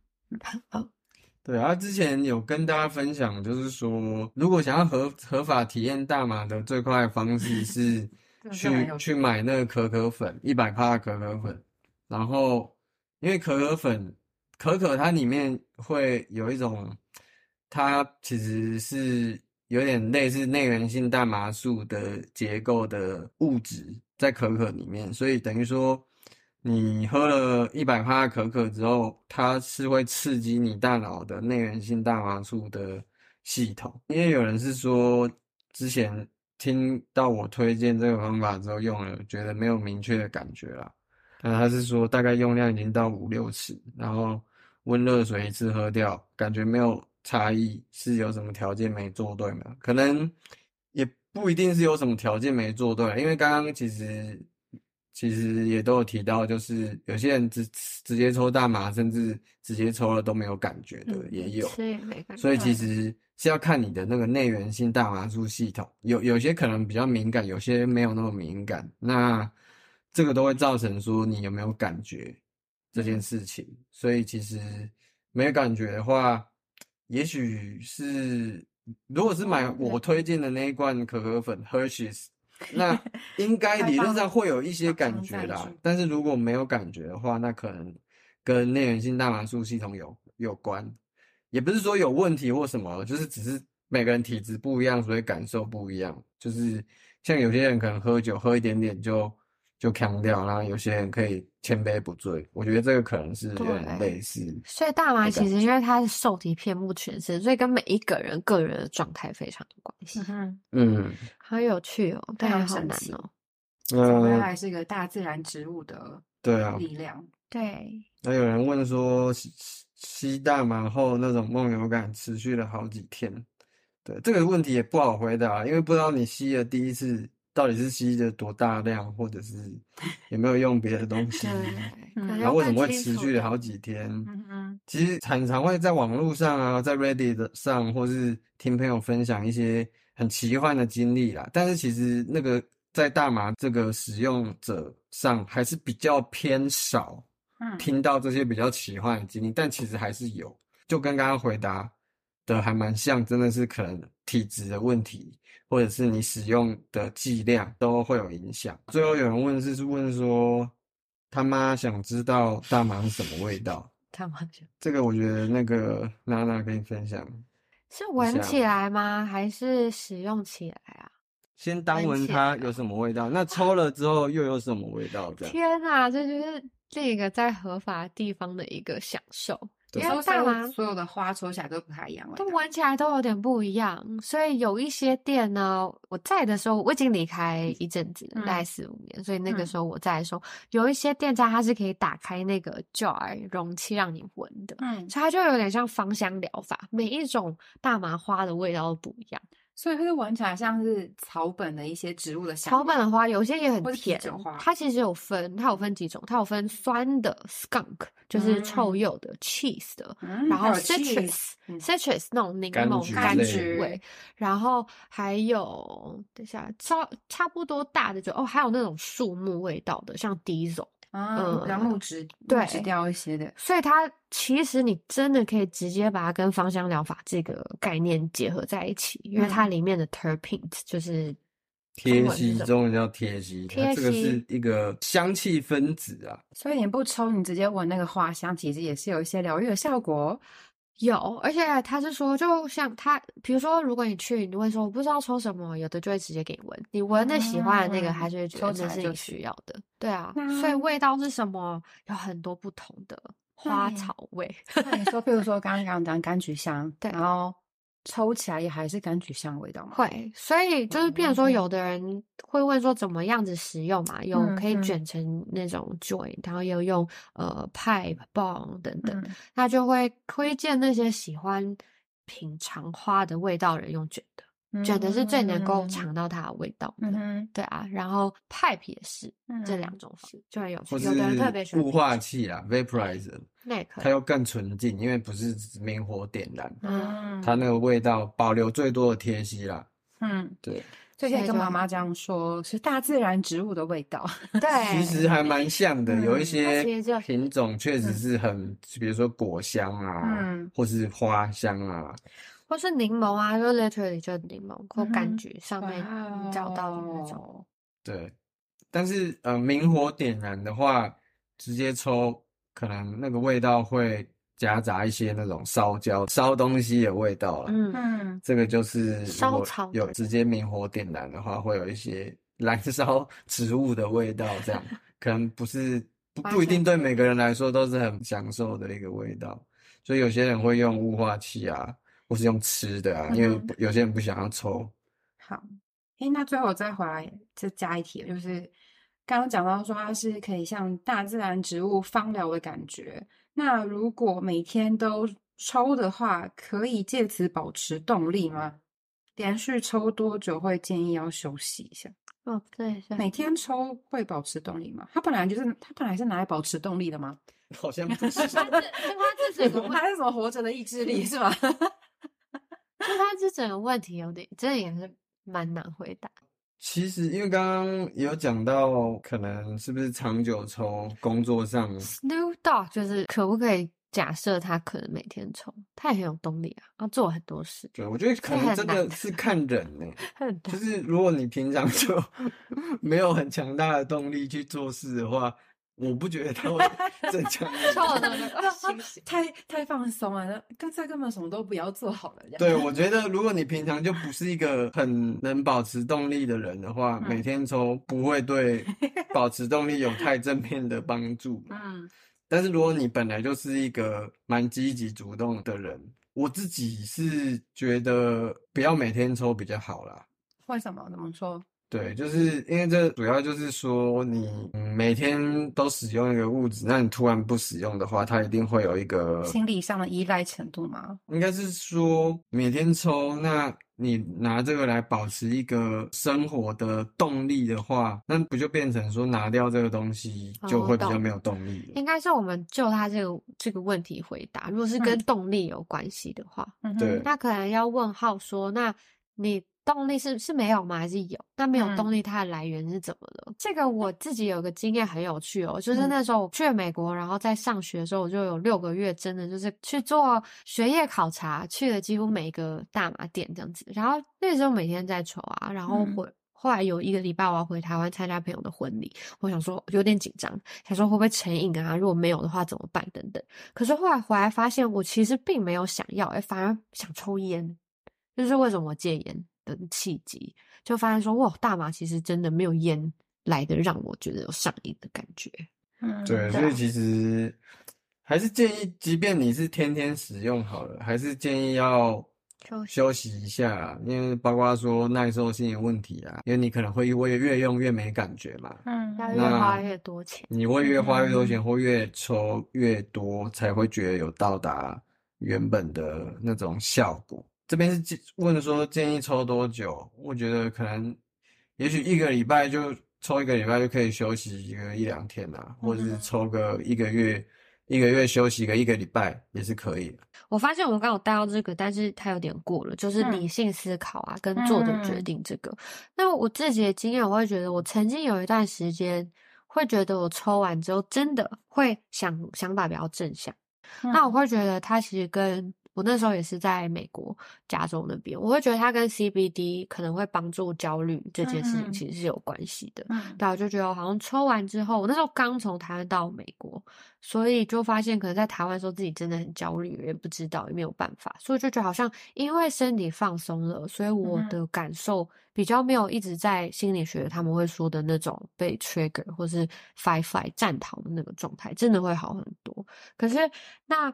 嗯，对啊，之前有跟大家分享，就是说，如果想要合合法体验大麻的最快的方式是 去去买那个可可粉，一百帕的可可粉，然后因为可可粉可可它里面会有一种，它其实是有点类似内源性大麻素的结构的物质在可可里面，所以等于说。你喝了一百帕可可之后，它是会刺激你大脑的内源性大麻素的系统。因为有人是说，之前听到我推荐这个方法之后用了，觉得没有明确的感觉啦。但他是说大概用量已经到五六次，然后温热水一次喝掉，感觉没有差异，是有什么条件没做对吗？可能也不一定是有什么条件没做对，因为刚刚其实。其实也都有提到，就是有些人直直接抽大麻，甚至直接抽了都没有感觉的，也有。所以其实是要看你的那个内源性大麻素系统，有有些可能比较敏感，有些没有那么敏感。那这个都会造成说你有没有感觉这件事情。所以其实没有感觉的话，也许是如果是买我推荐的那一罐可可粉 Hershey's。那应该理论上会有一些感觉啦，但是如果没有感觉的话，那可能跟内源性大麻素系统有有关，也不是说有问题或什么，就是只是每个人体质不一样，所以感受不一样。就是像有些人可能喝酒喝一点点就就扛掉，然后有些人可以千杯不醉。我觉得这个可能是有点类似。所以大麻其实因为它是受体遍布全身，所以跟每一个人个人的状态非常有关系。嗯。好有趣哦，但也好难哦。嗯，还是一个大自然植物的对啊力量。对。那有人问说，吸吸大麻后那种梦游感持续了好几天，对这个问题也不好回答，因为不知道你吸了第一次到底是吸的多大量，或者是有没有用别的东西，然后为什么会持续了好几天？其实常常会在网络上啊，在 Reddit 上，或是听朋友分享一些。很奇幻的经历啦，但是其实那个在大麻这个使用者上还是比较偏少，嗯，听到这些比较奇幻的经历，但其实还是有，就跟刚刚回答的还蛮像，真的是可能体质的问题，或者是你使用的剂量都会有影响。最后有人问是是问说，他妈想知道大麻是什么味道？他妈想这个，我觉得那个娜娜跟你分享。是闻起来吗？还是使用起来啊？先单闻它有什么味道，那抽了之后又有什么味道？天哪，这就是另一个在合法地方的一个享受。因为大麻所有的花抽起来都不太一样，都闻起来都有点不一样。所以有一些店呢，我在的时候我已经离开一阵子，大概四五年。所以那个时候我在的时候，有一些店家它是可以打开那个 jar 容器让你闻的，嗯，所以它就有点像芳香疗法，每一种大麻花的味道都不一样。所以它就闻起来像是草本的一些植物的香。草本的花有些也很甜。它其实有分，它有分几种，它有分酸的 skunk，就是臭鼬的 cheese 的，然后 citrus citrus 那种柠檬柑橘味，然后还有等下差差不多大的就哦，还有那种树木味道的，像 diesel。嗯，比较木质，对，木质调一些的，所以它其实你真的可以直接把它跟芳香疗法这个概念结合在一起，因为它里面的 terpenes 就是贴息，中文叫贴息，它这个是一个香气分子啊。所以你不抽，你直接闻那个花香，其实也是有一些疗愈的效果。有，而且他是说，就像他，比如说，如果你去，你会说我不知道抽什么，有的就会直接给你闻，你闻的喜欢的那个，他就会觉得那是你需要的。对啊，所以味道是什么？有很多不同的花草味。你说，比如说刚刚讲柑橘香，对，然后。抽起来也还是柑橘香味道吗？会，所以就是，比如说，有的人会问说怎么样子使用嘛？有可以卷成那种 joint，然后又用呃 pipe bomb 等等，他就会推荐那些喜欢品尝花的味道人用卷的。卷的是最能够尝到它的味道的，对啊。然后 pipe 也是，这两种是就很有趣。有的人特别喜欢雾化器啊，vaporizer，那它又更纯净，因为不是明火点燃，嗯，它那个味道保留最多的贴息啦。嗯，对。所以可以跟妈妈这样说，是大自然植物的味道。对，其实还蛮像的，嗯有一些品种确实是很，比如说果香啊，嗯或是花香啊，或是柠檬啊，就 literally 就柠檬或柑橘上面找到的那种。对。但是呃，明火点燃的话，直接抽，可能那个味道会夹杂一些那种烧焦、烧东西的味道了。嗯，嗯，这个就是烧草有直接明火点燃的话，会有一些 燃烧植物的味道，这样 可能不是不不一定对每个人来说都是很享受的一个味道，所以有些人会用雾化器啊，或是用吃的啊，因为有些人不想要抽。好。诶，那最后我再回来再加一题，就是刚刚讲到说它是可以像大自然植物芳疗的感觉。那如果每天都抽的话，可以借此保持动力吗？连续抽多久会建议要休息一下？哦，对对，每天抽会保持动力吗？它本来就是它本来是拿来保持动力的吗？好像不是 它是它这整个问，它是什么活着的意志力是吗？就他这整个问题有点，真的也是蛮难回答。其实因为刚刚有讲到，可能是不是长久抽，工作上 Snoop Dogg 就是可不可以假设他可能每天抽，他也很有动力啊，要做很多事，对，我觉得可能真的是看人呢。就是如果你平常 就没有很强大的动力去做事的话，我不觉得他会增强你的抽了 那个清醒。太太放松了，那干脆根本什么都不要做好了。对，我觉得 如果你平常就不是一个很能保持动力的人的话，嗯每天抽不会对 保持动力有太正面的帮助。嗯但是如果你本来就是一个蛮积极主动的人，我自己是觉得不要每天抽比较好啦。为什么？怎么说？对，就是因为这主要就是说你嗯每天都使用一个物质，那你突然不使用的话，它一定会有一个心理上的依赖程度吗？应该是说每天抽，那你拿这个来保持一个生活的动力的话，那不就变成说拿掉这个东西就会比较没有动力了？应该是我们就他这个这个问题回答，如果是跟嗯动力有关系的话，嗯哼对那可能要问号说，那你动力是是没有吗？还是有？那没有嗯动力，它的来源是怎么了？这个我自己有个经验很有趣哦，就是嗯那时候我去美国，然后在上学的时候，我就有六个月，真的就是去做学业考察，去了几乎每一个大麻店这样子。然后那时候每天在抽啊，然后嗯回。后来有一个礼拜我要回台湾参加朋友的婚礼，我想说有点紧张，想说会不会成瘾啊？如果没有的话怎么办？等等。可是后来回来发现，我其实并没有想要，哎，反而想抽烟，就是为什么我戒烟的契机，就发现说，哇，大麻其实真的没有烟来的让我觉得有上瘾的感觉。嗯对，所以其实还是建议，即便你是天天使用好了，还是建议要休息休息一下，因为包括说耐受性的问题啊，因为你可能会会越用越没感觉嘛，嗯要越花越多钱。你会越花越多嗯钱，或越抽越多，才会觉得有到达原本的那种效果。这边是建问说建议抽多久？我觉得可能，也许一个礼拜就抽一个礼拜就可以休息一个一两天啊，或者是嗯抽个一个月，一个月休息个一个礼拜也是可以的。我发现我们刚有带到这个，但是它有点过了，就是嗯理性思考啊，跟做的决嗯定这个。那我自己的经验，我会觉得，我曾经有一段时间会觉得我抽完之后，真的会想想法比较正向。嗯那我会觉得它其实跟我那时候也是在美国加州那边，我会觉得它跟 CBD 可能会帮助焦虑这件事情嗯其实是有关系的。嗯对啊，我就觉得好像抽完之后，我那时候刚从台湾到美国，所以就发现可能在台湾的时候自己真的很焦虑，也不知道也没有办法，所以就觉得好像因为身体放松了，所以我的感受比较没有一直在心理学他们会说的那种被 trigger 或是 fight flight 战逃的那个状态，真的会好很多。可是那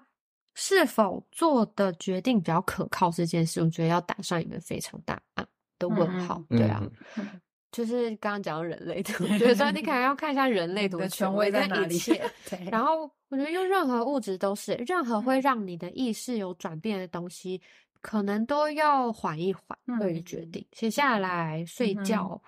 是否做的决定比较可靠这件事，我觉得要打上一个非常大啊的问号。嗯对啊，嗯 就是刚刚讲到人类图，我觉得说 你可能要看一下人类图的权威在哪里一切。对，然后我觉得用任何物质都是，任何会让你的意识有转变的东西，可能都要缓一缓对于决定，写下来睡觉。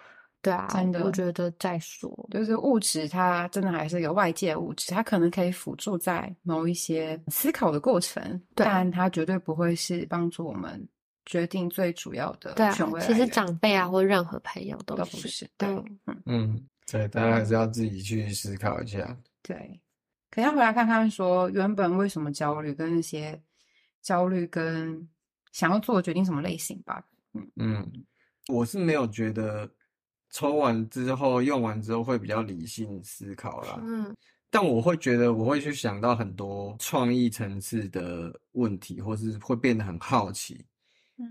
对啊，真的我觉得再说。就是物质，它真的还是一个外界物质，它可能可以辅助在某一些思考的过程，但它绝对不会是帮助我们决定最主要的对啊权威，来其实长辈啊或任何朋友都都不是对嗯嗯，对，大家还是要自己去思考一下。对，可要回来看看说原本为什么焦虑，跟那些焦虑跟想要做的决定什么类型吧。嗯嗯，我是没有觉得抽完之后用完之后会比较理性思考啦，嗯但我会觉得我会去想到很多创意层次的问题，或是会变得很好奇。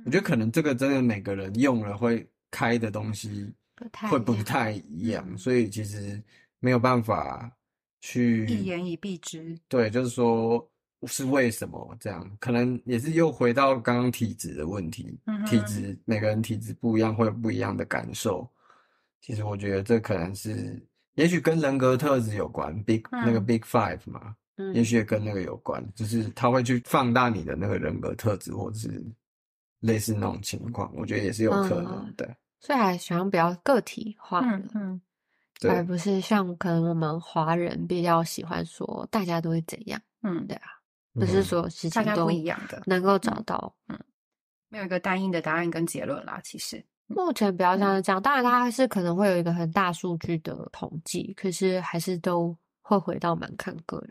我觉得可能这个真的每个人用了会开的东西不太会不太一样，嗯所以其实没有办法去一言以蔽之，对，就是说是为什么这样？可能也是又回到刚刚体质的问题，嗯体质每个人体质不一样，会有不一样的感受。其实我觉得这可能是，也许跟人格特质有关，Big、那个嗯 Big Five 嘛，嗯也许也跟那个有关，就是他会去放大你的那个人格特质，或者是类似那种情况，我觉得也是有可能嗯的。所以还喜欢比较个体化的，嗯嗯对而不是像可能我们华人比较喜欢说大家都会怎样，嗯，对啊，不是嗯所有事情都一样的，能够找到。嗯没有一个单一的答案跟结论啦。其实，目前比较像是这样，当然它还是可能会有一个很大数据的统计，可是还是都会回到蛮看个人。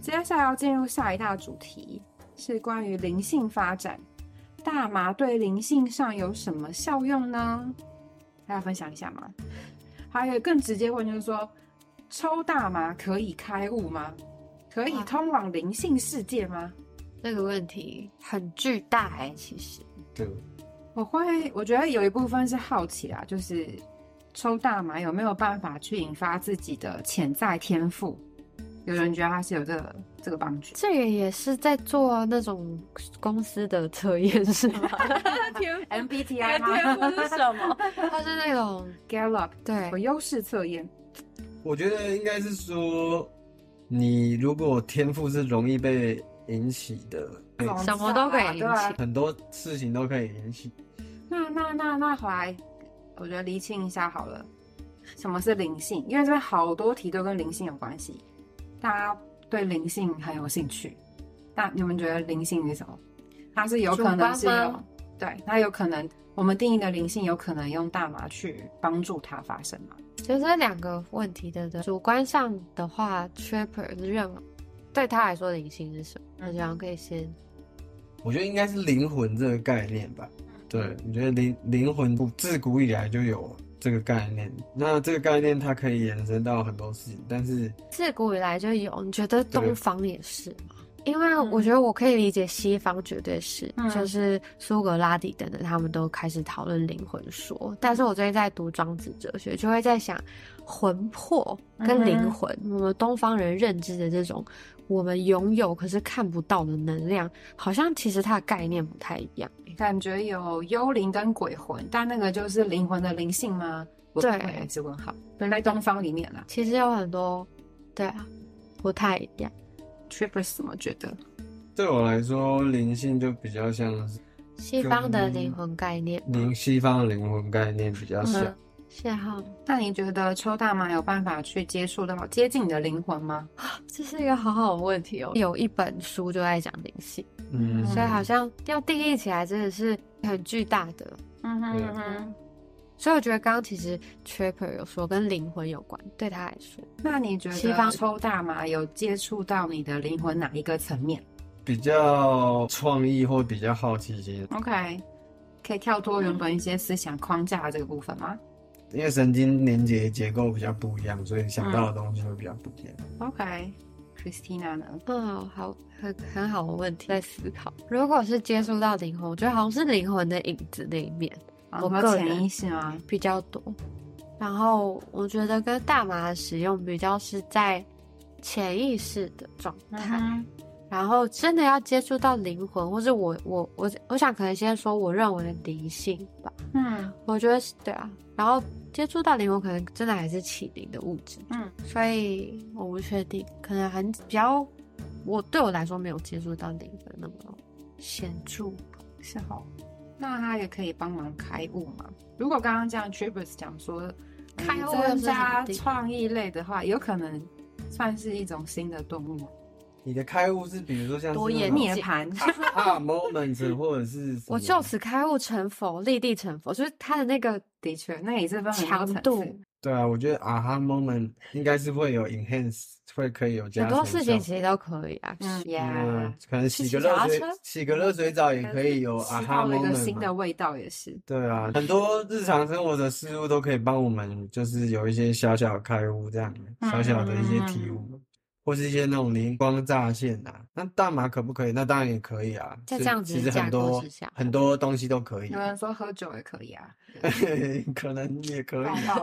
接下来要进入下一大主题，是关于灵性发展。大麻对灵性上有什么效用呢？大家分享一下吗？还有更直接问，就是说，抽大麻可以开悟吗？可以通往灵性世界吗？这个问题很巨大哎、其实对，我会，我觉得有一部分是好奇啊，就是抽大麻有没有办法去引发自己的潜在天赋？有人觉得他是有这个这个帮助。这个也是在做那种公司的测验是 吗？天 MBTI 吗是什么？它是那种？Gallup 对有优势测验。我觉得应该是说，你如果天赋是容易被引起的，什么都可以引起很多事情都可以引起。那那那那回来，我觉得厘清一下好了，什么是灵性？因为这边好多题都跟灵性有关系，大家对灵性很有兴趣。那你们觉得灵性是什么？它是有可能是有对，它有可能我们定义的灵性有可能用大麻去帮助它发生嘛？其实两个问题的的主观上的话，Trapper 是认为对他来说灵性是什么？那这样可以先我觉得应该是灵魂这个概念吧。对，我觉得灵灵魂古自古以来就有这个概念。那这个概念它可以延伸到很多事情，但是自古以来就有，你觉得对东方也是吗？因为我觉得我可以理解西方绝对是，嗯就是苏格拉底等等，他们都开始讨论灵魂说。但是我最近在读庄子哲学，就会在想魂魄跟灵嗯魂，我们东方人认知的这种我们拥有可是看不到的能量，好像其实它的概念不太一样。感觉有幽灵跟鬼魂，但那个就是灵魂的灵性吗？我对还是问号。在东方里面啦其实有很多，对啊，不太一样。，Trippers 怎么觉得？对我来说，灵性就比较像是西方的跟灵魂概念吗，灵西方的灵魂概念比较像。嗯，谢浩，那你觉得抽大麻有办法去接触到接近你的灵魂吗？这是一个好好的问题哦。有一本书就在讲灵性，嗯，所以好像要定义起来真的是很巨大的。嗯哼嗯哼。所以我觉得刚刚其实 Trapper 有说跟灵魂有关，对他来说，那你觉西方得抽大麻有接触到你的灵魂哪一个层面比较创意或比较好奇心，？OK，可以跳脱原本一些思想框架这个部分吗因为神经连接结构比较不一样，所以想到的东西会比较不一样。？OK，Christina 呢？嗯，好，很很好的问题，在思考。如果是接触到灵魂，我觉得好像是灵魂的影子那一面啊我个人有没有潜意识吗？比较多，然后我觉得跟大麻的使用比较是在潜意识的状态。嗯然后真的要接触到灵魂，或是我我我我想可能先说我认为的灵性吧，嗯我觉得是对啊。然后接触到灵魂，可能真的还是起灵的物质，嗯所以我不确定，可能很比较，我对我来说没有接触到灵魂那么显著。是好。那他也可以帮忙开悟嘛？如果刚刚这样，Trivers 讲说开悟加创意类的话，有可能算是一种新的动物，你的开悟是比如说像多眼那种涅盘。啊 moment 或者是我就此开悟成佛，立地成佛，就是他的那个的确，那也是强度次。对啊，我觉得啊哈 moment 应该是会有 enhance，会可以有加很多事情其实都可以啊。嗯可能洗个热水，洗个热水澡也可以有啊哈 moment 新的味道，也是。对啊，很多日常生活的事物都可以帮我们，就是有一些小小的开悟，这样嗯小小的一些体悟，或是一些那种灵光乍现啊。那大麻可不可以？那当然也可以啊。就在这样子其实很多很多东西都可以有，人说喝酒也可以啊，可能也可以抱啊。抱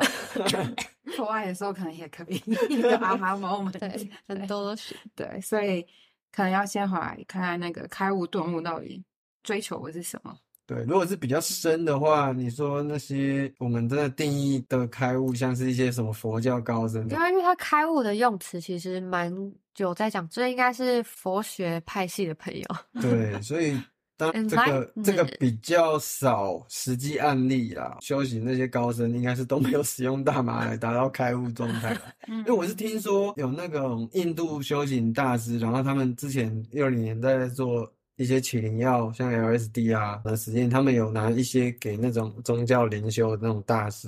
做 爱的时候可能也可以，一个啊哈 moment。对，很多都是。对，所以可能要先回来看看那个开悟顿悟到底追求的是什么。对，如果是比较深的话，你说那些我们真的定义的开悟，像是一些什么佛教高僧因为因为他开悟的用词其实蛮有在讲，这应该是佛学派系的朋友。对，所以当然这个这个比较少实际案例啦，修行那些高僧应该是都没有使用大麻来达到开悟状态 因为我是听说有那种印度修行大师，然后他们之前六零年代在做一些起灵药，像 LSD 啊的实验，他们有拿一些给那种宗教灵修的那种大师。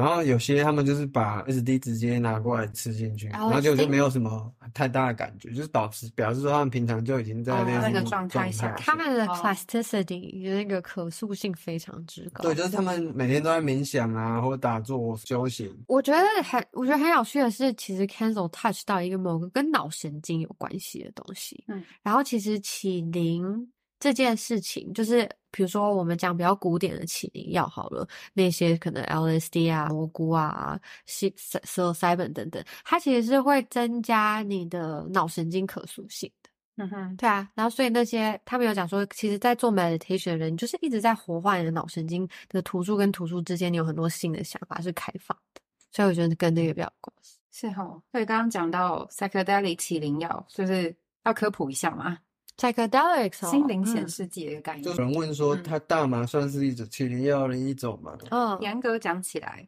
然后有些他们就是把 SD 直接拿过来吃进去，然后就就没有什么太大的感觉，就是导致表示说他们平常就已经在哦那个种状态下他们的哦 plasticity 那个可塑性非常之高。对，就是他们每天都在冥想啊，或者打坐修行。我觉得很，我觉得很有趣的是，其实 cancel touch 到一个某个跟脑神经有关系的东西。嗯，然后其实起灵这件事情，就是比如说我们讲比较古典的起灵药好了，那些可能 LSD 啊、蘑菇啊、西 psilocybin 等等，它其实是会增加你的脑神经可塑性的。嗯哼，对啊，然后所以那些他们有讲说，其实，在做 meditation 的人，你就是一直在活化你的脑神经的突触跟突触之间，你有很多新的想法是开放的。所以我觉得跟这个比较有关系。是哦。所以刚刚讲到 psychedelic 起灵药，就是要科普一下嘛，psychedelics 哦心灵显嗯示剂的一个概就念。有人问说，嗯他大麻算是一种起灵药的一种吗？嗯，严格讲起来，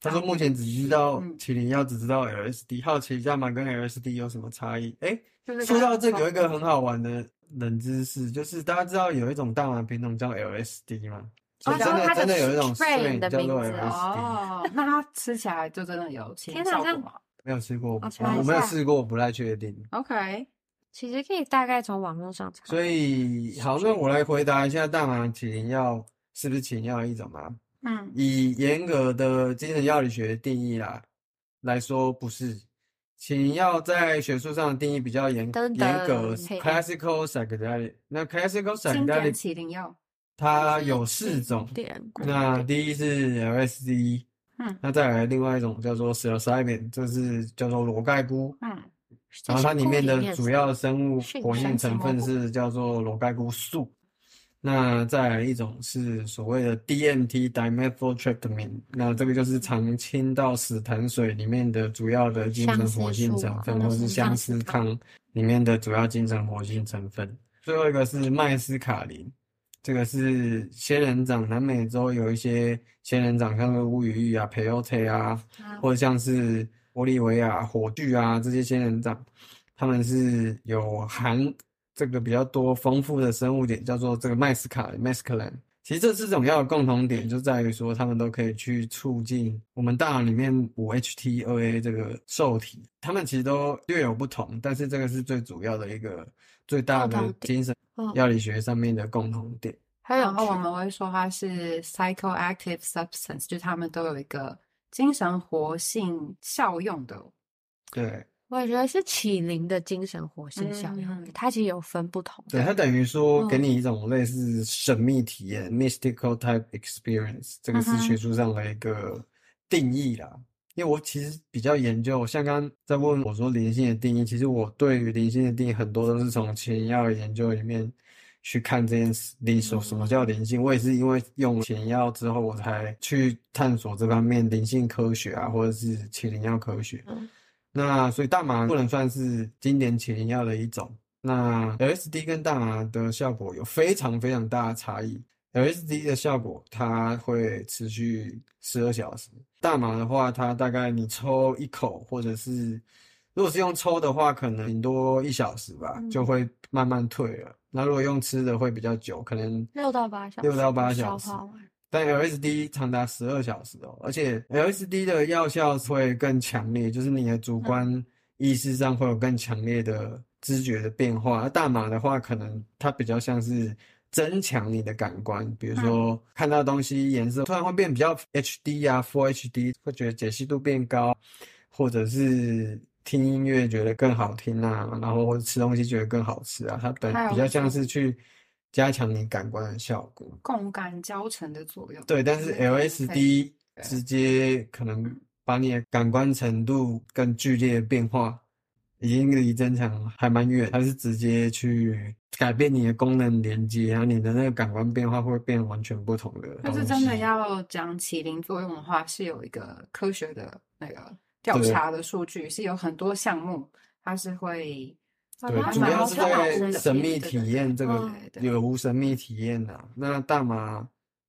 他说目前只知道嗯起灵药，只知道 LSD，好奇大麻跟 LSD 有什么差异？哎，就是说到这个，有一个很好玩的冷知识，就是大家知道有一种大麻品种叫 LSD 吗？哦就真的的真的有一种 strain 的叫做名字 LSD，哦，那它吃起来就真的有天哪这样没有吃过，我没有下试过，我不太确定。？OK，其实可以大概从网络上查。所以好，那我来回答一下大麻起灵药是不是起灵药的一种吗？嗯以严格的精神药理学定义啦来说，不是。起灵药在学术上的定义比较严严格，classical psychedelic。那 classical psychedelic 起灵药，它有四种，典故那第一是 LSD，嗯那再来另外一种叫做 psilocybin，就是叫做裸盖菇，嗯然后它里面的主要生物活性成分是叫做裸盖菇素。那再来一种是所谓的 DMT dimethyltryptamine，那这个就是常青到死藤水里面的主要的精神活性成分，或是相思康里面的主要精神活性成分。最后一个是麦斯卡林，这个是仙人掌，南美洲有一些仙人掌，像是乌鱼玉啊、培欧特啊，或者像是玻利维亚火炬啊这些仙人掌，它们是有含这个比较多丰富的生物点，叫做这个麦斯卡 （mescaline）。其实这四种药的共同点就在于说，它们都可以去促进我们大脑里面五 HT 二 A 这个受体，它们其实都略有不同，但是这个是最主要的一个最大的精神嗯药理学上面的共同点。还有我们会说它是 psychoactive substance，就是它们都有一个精神活性效用的。对，我也觉得是起灵的精神活性效用，嗯它其实有分不同的。对，它等于说嗯给你一种类似神秘体验 （mystical type experience），这个是学术上的一个定义啦。因为我其实比较研究，像刚刚在问我说灵性的定义，其实我对于灵性的定义很多都是从前药的研究里面去看这件事，灵什什么叫灵性。我也是因为用前药之后，我才去探索这方面灵性科学啊，或者是起灵药科学。嗯那所以大麻不能算是经典起灵药的一种。那 LSD 跟大麻的效果有非常非常大的差异。LSD 的效果它会持续十二小时，大麻的话，它大概你抽一口，或者是如果是用抽的话，可能顶多一小时吧，嗯就会慢慢退了。那如果用吃的会比较久，可能六到八小时，六到八小时但 LSD 长达十二小时哦，而且 LSD 的药效会更强烈，就是你的主观意识上会有更强烈的知觉的变化。而大麻的话，可能它比较像是增强你的感官，比如说看到东西颜色突然会变比较 HD 啊，Full HD，会觉得解析度变高，或者是听音乐觉得更好听啊，然后或者吃东西觉得更好吃啊，它本比较像是去加强你感官的效果。共感交成的作用。对，但是 LSD 直接可能把你的感官程度更剧烈的变化，已经离增强还蛮远。它是直接去改变你的功能连接，然后你的那个感官变化会变完全不同的东西。就是真的要讲起灵作用的话，是有一个科学的那个调查的数据，是有很多项目，它是会对，主要是在神秘体验这个有无神秘体验啊。那大麻，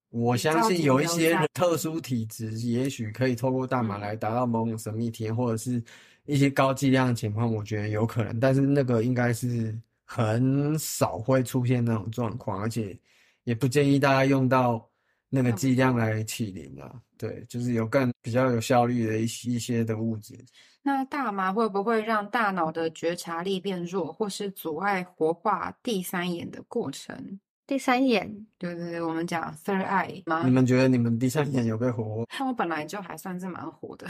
我相信有一些特殊体质，也许可以透过大麻嗯来达到某种神秘体验，或者是一些高剂量的情况，我觉得有可能。但是那个应该是很少会出现那种状况，而且也不建议大家用到那个剂量来起灵啊。对，就是有更比较有效率的一些一些的物质。那大麻会不会让大脑的觉察力变弱，或是阻碍活化第三眼的过程？第三眼，对对对，我们讲 third eye 吗你？们觉得你们第三眼有被活活？但我本来就还算是蛮活的。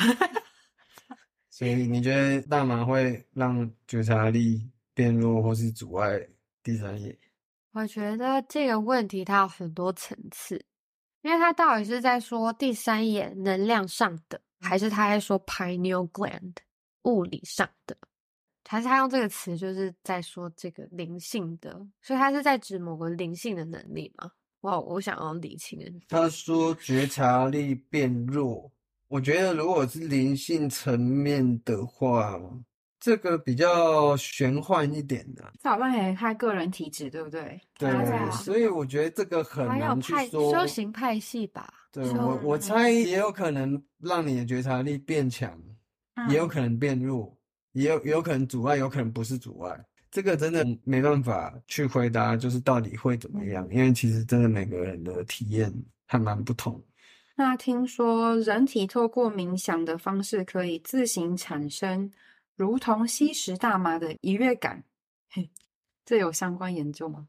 所以你觉得大麻会让觉察力变弱，或是阻碍第三眼？我觉得这个问题它有很多层次，因为他到底是在说第三眼能量上的，还是他在说 pineal gland 物理上的？还是他用这个词就是在说这个灵性的，所以他是在指某个灵性的能力吗？哇，我想要理清。他说觉察力变弱，我觉得如果是灵性层面的话，这个比较玄幻一点的、这好像也看个人体质，对不对？对所以我觉得这个很还有难去派说。修行派系吧？修对我，我猜也有可能让你的觉察力变强，嗯也有可能变弱，也有有可能阻碍，有可能不是阻碍。这个真的没办法去回答，就是到底会怎么样，因为其实真的每个人的体验还蛮不同。那听说人体透过冥想的方式，可以自行产生如同吸食大麻的愉悦感。嘿，这有相关研究吗？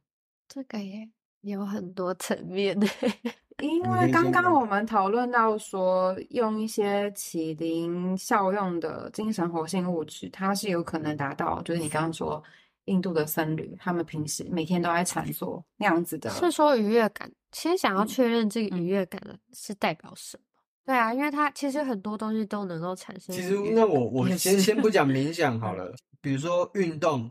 这个也有很多层面的。因为刚刚我们讨论到说，用一些起灵效用的精神活性物质，它是有可能达到，就是你刚刚说印度的僧侣，他们平时每天都在禅坐那样子的。是说愉悦感，先想要嗯确认这个嗯愉悦感的是代表什么？对啊，因为它其实很多东西都能够产生。其实，那我我先先不讲。冥想好了，比如说运动，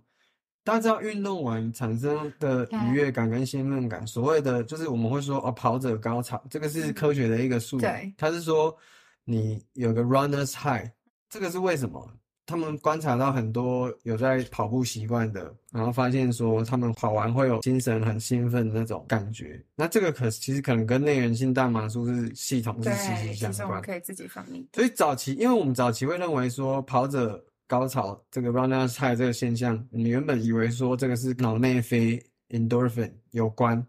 大家知道运动完产生的愉悦感跟兴奋感，所谓的就是我们会说哦，跑者高潮，这个是科学的一个术语对，它是说你有个 runners high，这个是为什么？他们观察到很多有在跑步习惯的，然后发现说他们跑完会有精神很兴奋的那种感觉。那这个可其实可能跟内源性大麻素是系统是息息对，相关其实我们。可以自己放你。所以早期，因为我们早期会认为说跑者高潮这个 runner's high 这个现象，我们原本以为说这个是脑内啡 endorphin 有关，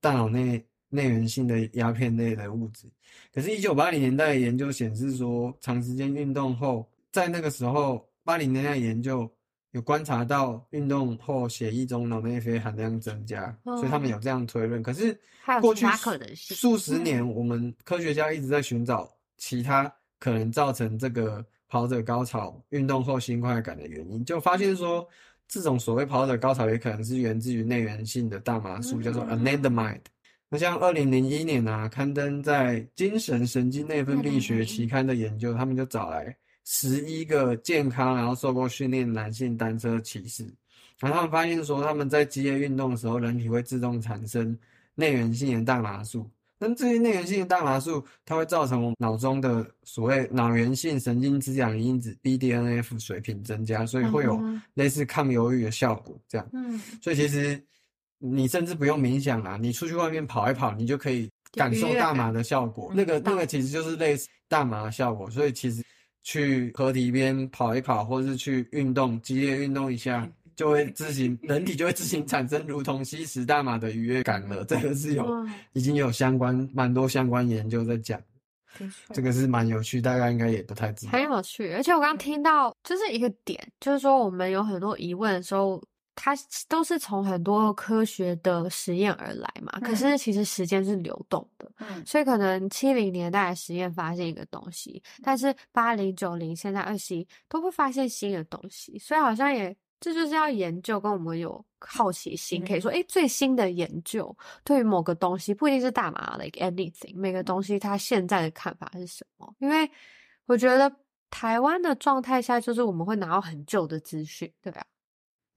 大脑内内源性的鸦片类的物质。可是，一九八零年代的研究显示说，长时间运动后，在那个时候，八零年代研究有观察到运动后血液中脑内啡含量增加，所以他们有这样推论。可是过去数十年，我们科学家一直在寻找其他可能造成这个跑者高潮运动后心快感的原因，就发现说，这种所谓跑者高潮也可能是源自于内源性的大麻素，叫做嗯 anandamide。那像二零零一年啊，刊登在《精神神经内分泌学》期刊的研究，他们就找来十一个健康然后受过训练男性单车骑士，然后他们发现说，他们在激烈运动的时候，人体会自动产生内源性的大麻素。那这些内源性的大麻素，它会造成脑中的所谓脑源性神经滋养因子 BDNF 水平增加，所以会有嗯类似抗忧郁的效果。这样，嗯，所以其实你甚至不用冥想啦，你出去外面跑一跑，你就可以感受大麻的效果。那个那个其实就是类似大麻的效果，所以其实去河堤边跑一跑，或是去运动，激烈运动一下，就会自行人体就会自行产生如同吸食大麻的愉悦感了。这个是有已经有相关蛮多相关研究在讲。这个是蛮有趣，大家应该也不太知道。很有趣，而且我刚刚听到就是一个点，就是说我们有很多疑问的时候，它都是从很多科学的实验而来嘛。可是其实时间是流动的，嗯，所以可能七零年代的实验发现一个东西，但是八零九零现在二十一都会发现新的东西，所以好像也。这就是要研究，跟我们有好奇心，可以说，哎，最新的研究对于某个东西，不一定是大麻，like anything，每个东西它现在的看法是什么？因为我觉得台湾的状态下，就是我们会拿到很旧的资讯，对吧？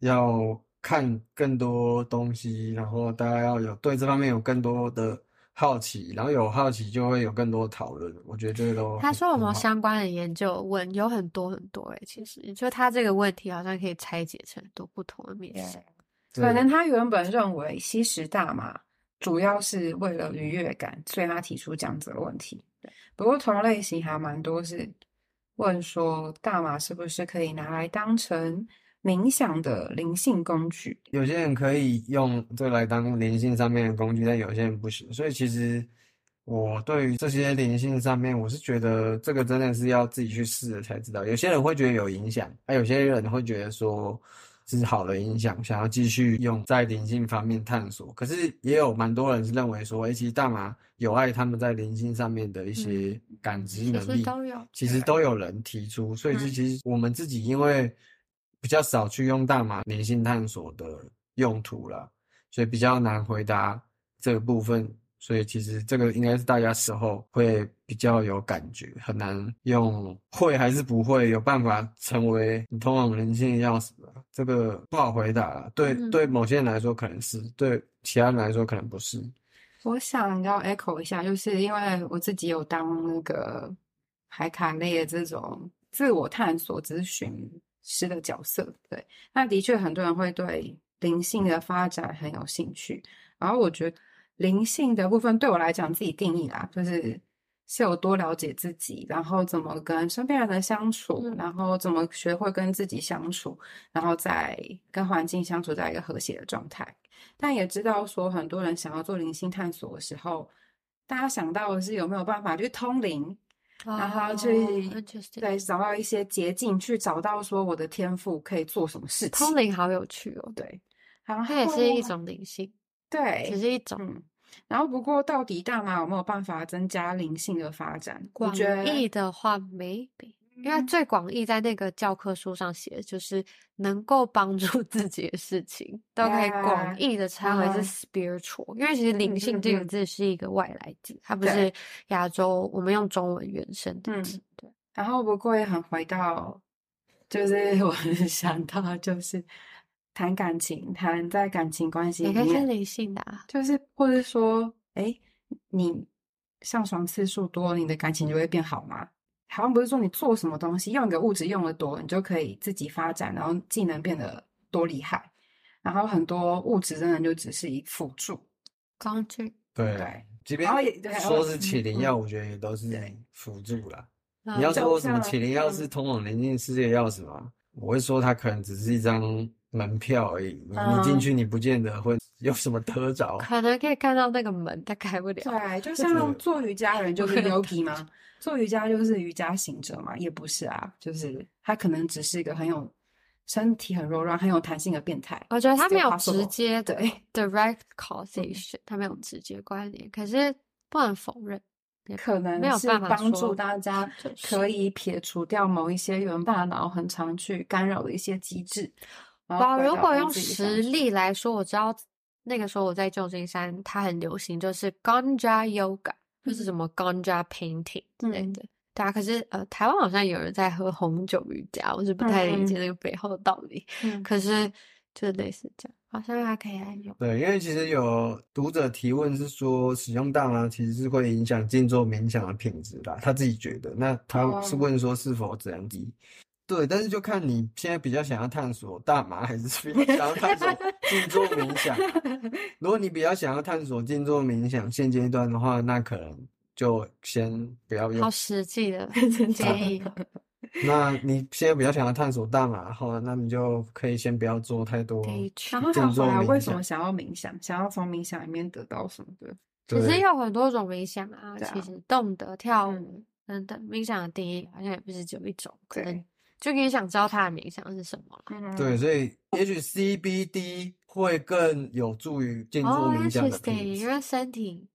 要看更多东西，然后大家要有对这方面有更多的。好奇，然后有好奇就会有更多讨论。我觉得这个都他说有没有相关的研究？问有很多很多诶，其实就他这个问题好像可以拆解成很多不同的面向。可能他原本认为吸食大麻主要是为了愉悦感，所以他提出这样子的问题。不过同类型还蛮多是问说大麻是不是可以拿来当成。冥想的灵性工具，有些人可以用这来当灵性上面的工具，但有些人不行。所以其实我对于这些灵性上面，我是觉得这个真的是要自己去试了才知道。有些人会觉得有影响，而有些人会觉得说是好的影响，想要继续用在灵性方面探索。可是也有蛮多人是认为说，哎，其实大麻有碍他们在灵性上面的一些感知能力，其实都有，其实都有人提出。所以这其实我们自己因为。比较少去用大麻灵性探索的用途了，所以比较难回答这个部分。所以其实这个应该是大家时候会比较有感觉，很难用会还是不会有办法成为你通往人性的钥匙吧？这个不好回答。对对，某些人来说可能是，对其他人来说可能不是。我想要 echo 一下，就是因为我自己有当那个海卡类的这种自我探索咨询。师的角色，对，那的确很多人会对灵性的发展很有兴趣。然后我觉得灵性的部分对我来讲，自己定义啦，就是是有多了解自己，然后怎么跟身边人的相处，然后怎么学会跟自己相处，然后再跟环境相处在一个和谐的状态。但也知道说，很多人想要做灵性探索的时候，大家想到的是有没有办法去通灵。然后去对找到一些捷径，去找到说我的天赋可以做什么事情。通灵好有趣哦，对，然后它也是一种灵性，对，只是一种。然后不过到底大麻有没有办法增加灵性的发展？我觉得的话，maybe。因为最广义在那个教科书上写的就是能够帮助自己的事情，都可以广义的称为是 spiritual。因为其实灵性这个字是一个外来字，它不是亚洲我们用中文原生的字。对。然后不过也很回到，就是我想到就是谈感情，谈在感情关系里面，也可以是灵性的，就是或者说，哎，你上床次数多，你的感情就会变好吗？好像不是说你做什么东西用一个物质用的多，你就可以自己发展，然后技能变得多厉害。然后很多物质真的就只是一辅助工具。对对，即便说是起灵药，我觉得也都是辅助啦。你要说什么起灵药是通往灵性世界钥匙吗？我会说它可能只是一张门票而已。你你进去，你不见得会有什么得着。可能可以看到那个门，但开不了。对，就像做瑜伽人就是 yogi 吗？做瑜伽就是瑜伽行者嘛，也不是啊，就是他可能只是一个很有身体很柔软、很有弹性的变态。我觉得他没有直接的 direct causation，他没有直接关联，可是不能否认，可能没有办法帮助大家可以撇除掉某一些原大脑很常去干扰的一些机制。哇，如果用实例来说，我知道那个时候我在旧金山，它很流行，就是 Ganja Yoga。就是什么 ganja painting 之类的，对啊。可是呃，台湾好像有人在喝红酒瑜伽，我是不太理解那个背后的道理。可是就类似这样，好像还可以来用。对，因为其实有读者提问是说，使用大麻其实是会影响静坐冥想的品质啦，他自己觉得。那他是问说是否怎样子？对，但是就看你现在比较想要探索大麻，还是比较想要探索静坐冥想。如果你比较想要探索静坐冥想，现阶段的话，那可能就先不要用好。实际的 建议。那你现在比较想要探索大麻的话，那你就可以先不要做太多。然后想静坐回来，为什么想要冥想？想要从冥想里面得到什么的？其实有很多种冥想啊，啊其实动的、跳舞嗯等等，冥想的定义好像也不是只有一种，可能对就你想知道它的冥想是什么了。嗯，对，所以也许 CBD 会更有助于静坐哦冥想的品，interesting，因质。为身体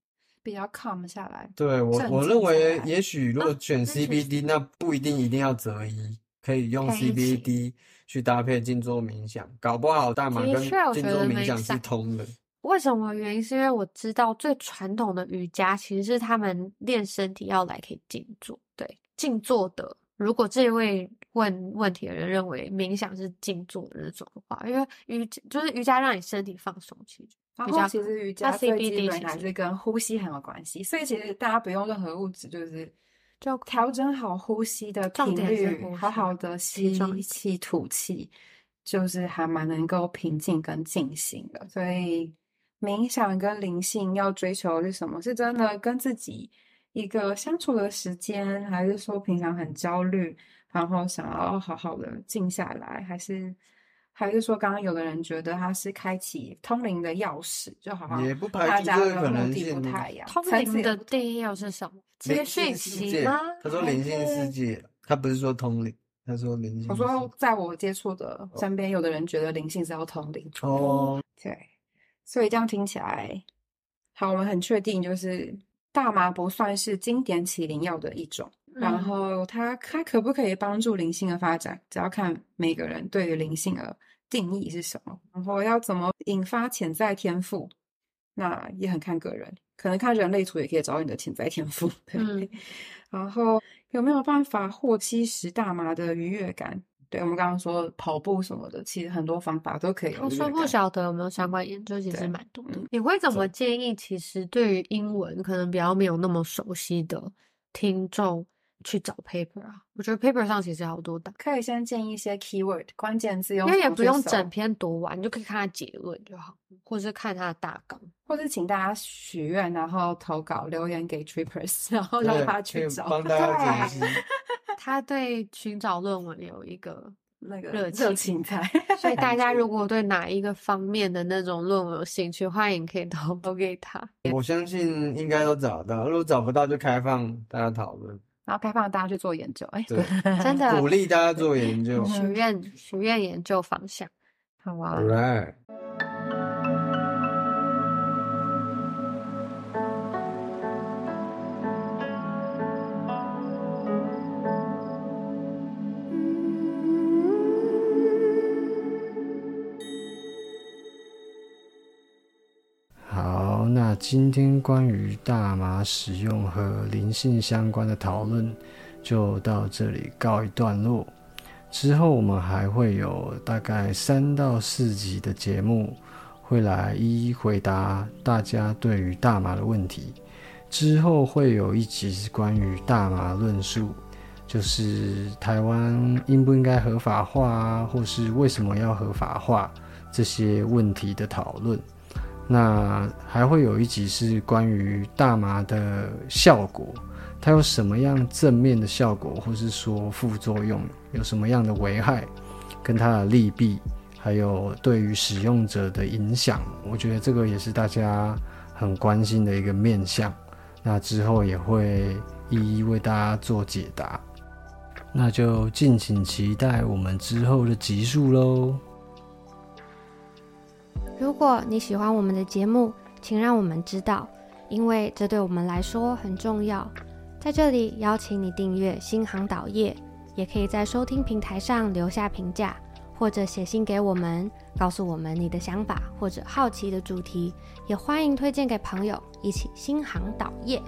比较 calm 下来。对我，我认为也许如果啊选 CBD，那不一定一定要择一，可以用 CBD 去搭配静坐冥想，搞不好大麻跟静坐冥想是通的。为什么原因？是因为我知道最传统的瑜伽其实是他们练身体要来可以静坐，对，静坐的。如果这位问问题的人认为冥想是静坐的那种的话，因为瑜就是瑜伽让你身体放松，其实然后其实瑜那伽最基本其实还是跟呼吸很有关系，所以其实大家不用任何物质，就是就调整好呼吸的频率好好的吸气吐气，就是还蛮能够平静跟静心的。所以冥想跟灵性要追求的是什么？是真的跟自己一个相处的时间，还是说平常很焦虑，然后想要好好的静下来，还是？还是说，刚刚有的人觉得它是开启通灵的钥匙，就好像也不排除这个可能性不太一样。通灵的也不同定义又是什么？接灵讯性世界息吗？他说灵性世界，他不是说通灵，他说灵性我。说，在我接触的身边，有的人觉得灵性是要通灵，哦，对，所以这样听起来，好，我们很确定，就是大麻不算是经典起灵药的一种，然嗯后它它可不可以帮助灵性的发展，只要看每个人对于灵性的定义是什么，然后要怎么引发潜在天赋，那也很看个人，可能看人类图也可以找到你的潜在天赋，对。嗯然后有没有办法获吸食大麻的愉悦感？对我们刚刚说跑步什么的，其实很多方法都可以我说不。晓得有没有相关研究，其实对蛮多。你会怎么建议？其实对于英文可能比较没有那么熟悉的听众去找 paper 啊？我觉得 paper 上其实好多的，可以先建议一些 keyword 关键字用，因为也不用整，篇读完，你就可以看它结论就好，或是看它的大纲。或是请大家许愿，然后投稿留言给 Trippers，然后让对他去找，帮大家解析。他对寻找论文有一个，那个热情在。所以 大家如果对哪一个方面的那种论文有兴趣，欢迎可以投投给他。我相信应该都找到，如果找不到就开放大家讨论，然后开放大家去做研究，哎，对，真的鼓励大家做研究。许愿许愿研究方向，好啊 All。right，今天关于大麻使用和灵性相关的讨论就到这里告一段落。之后我们还会有大概三到四集的节目，会来一一回答大家对于大麻的问题。之后会有一集是关于大麻论述，就是台湾应不应该合法化啊，或是为什么要合法化这些问题的讨论。那还会有一集是关于大麻的效果，它有什么样正面的效果，或是说副作用，有什么样的危害，跟它的利弊，还有对于使用者的影响，我觉得这个也是大家很关心的一个面向。那之后也会一一为大家做解答，那就敬请期待我们之后的集数喽。如果你喜欢我们的节目，请让我们知道，因为这对我们来说很重要。在这里邀请你订阅新航导业，也可以在收听平台上留下评价，或者写信给我们，告诉我们你的想法或者好奇的主题，也欢迎推荐给朋友，一起新航导业。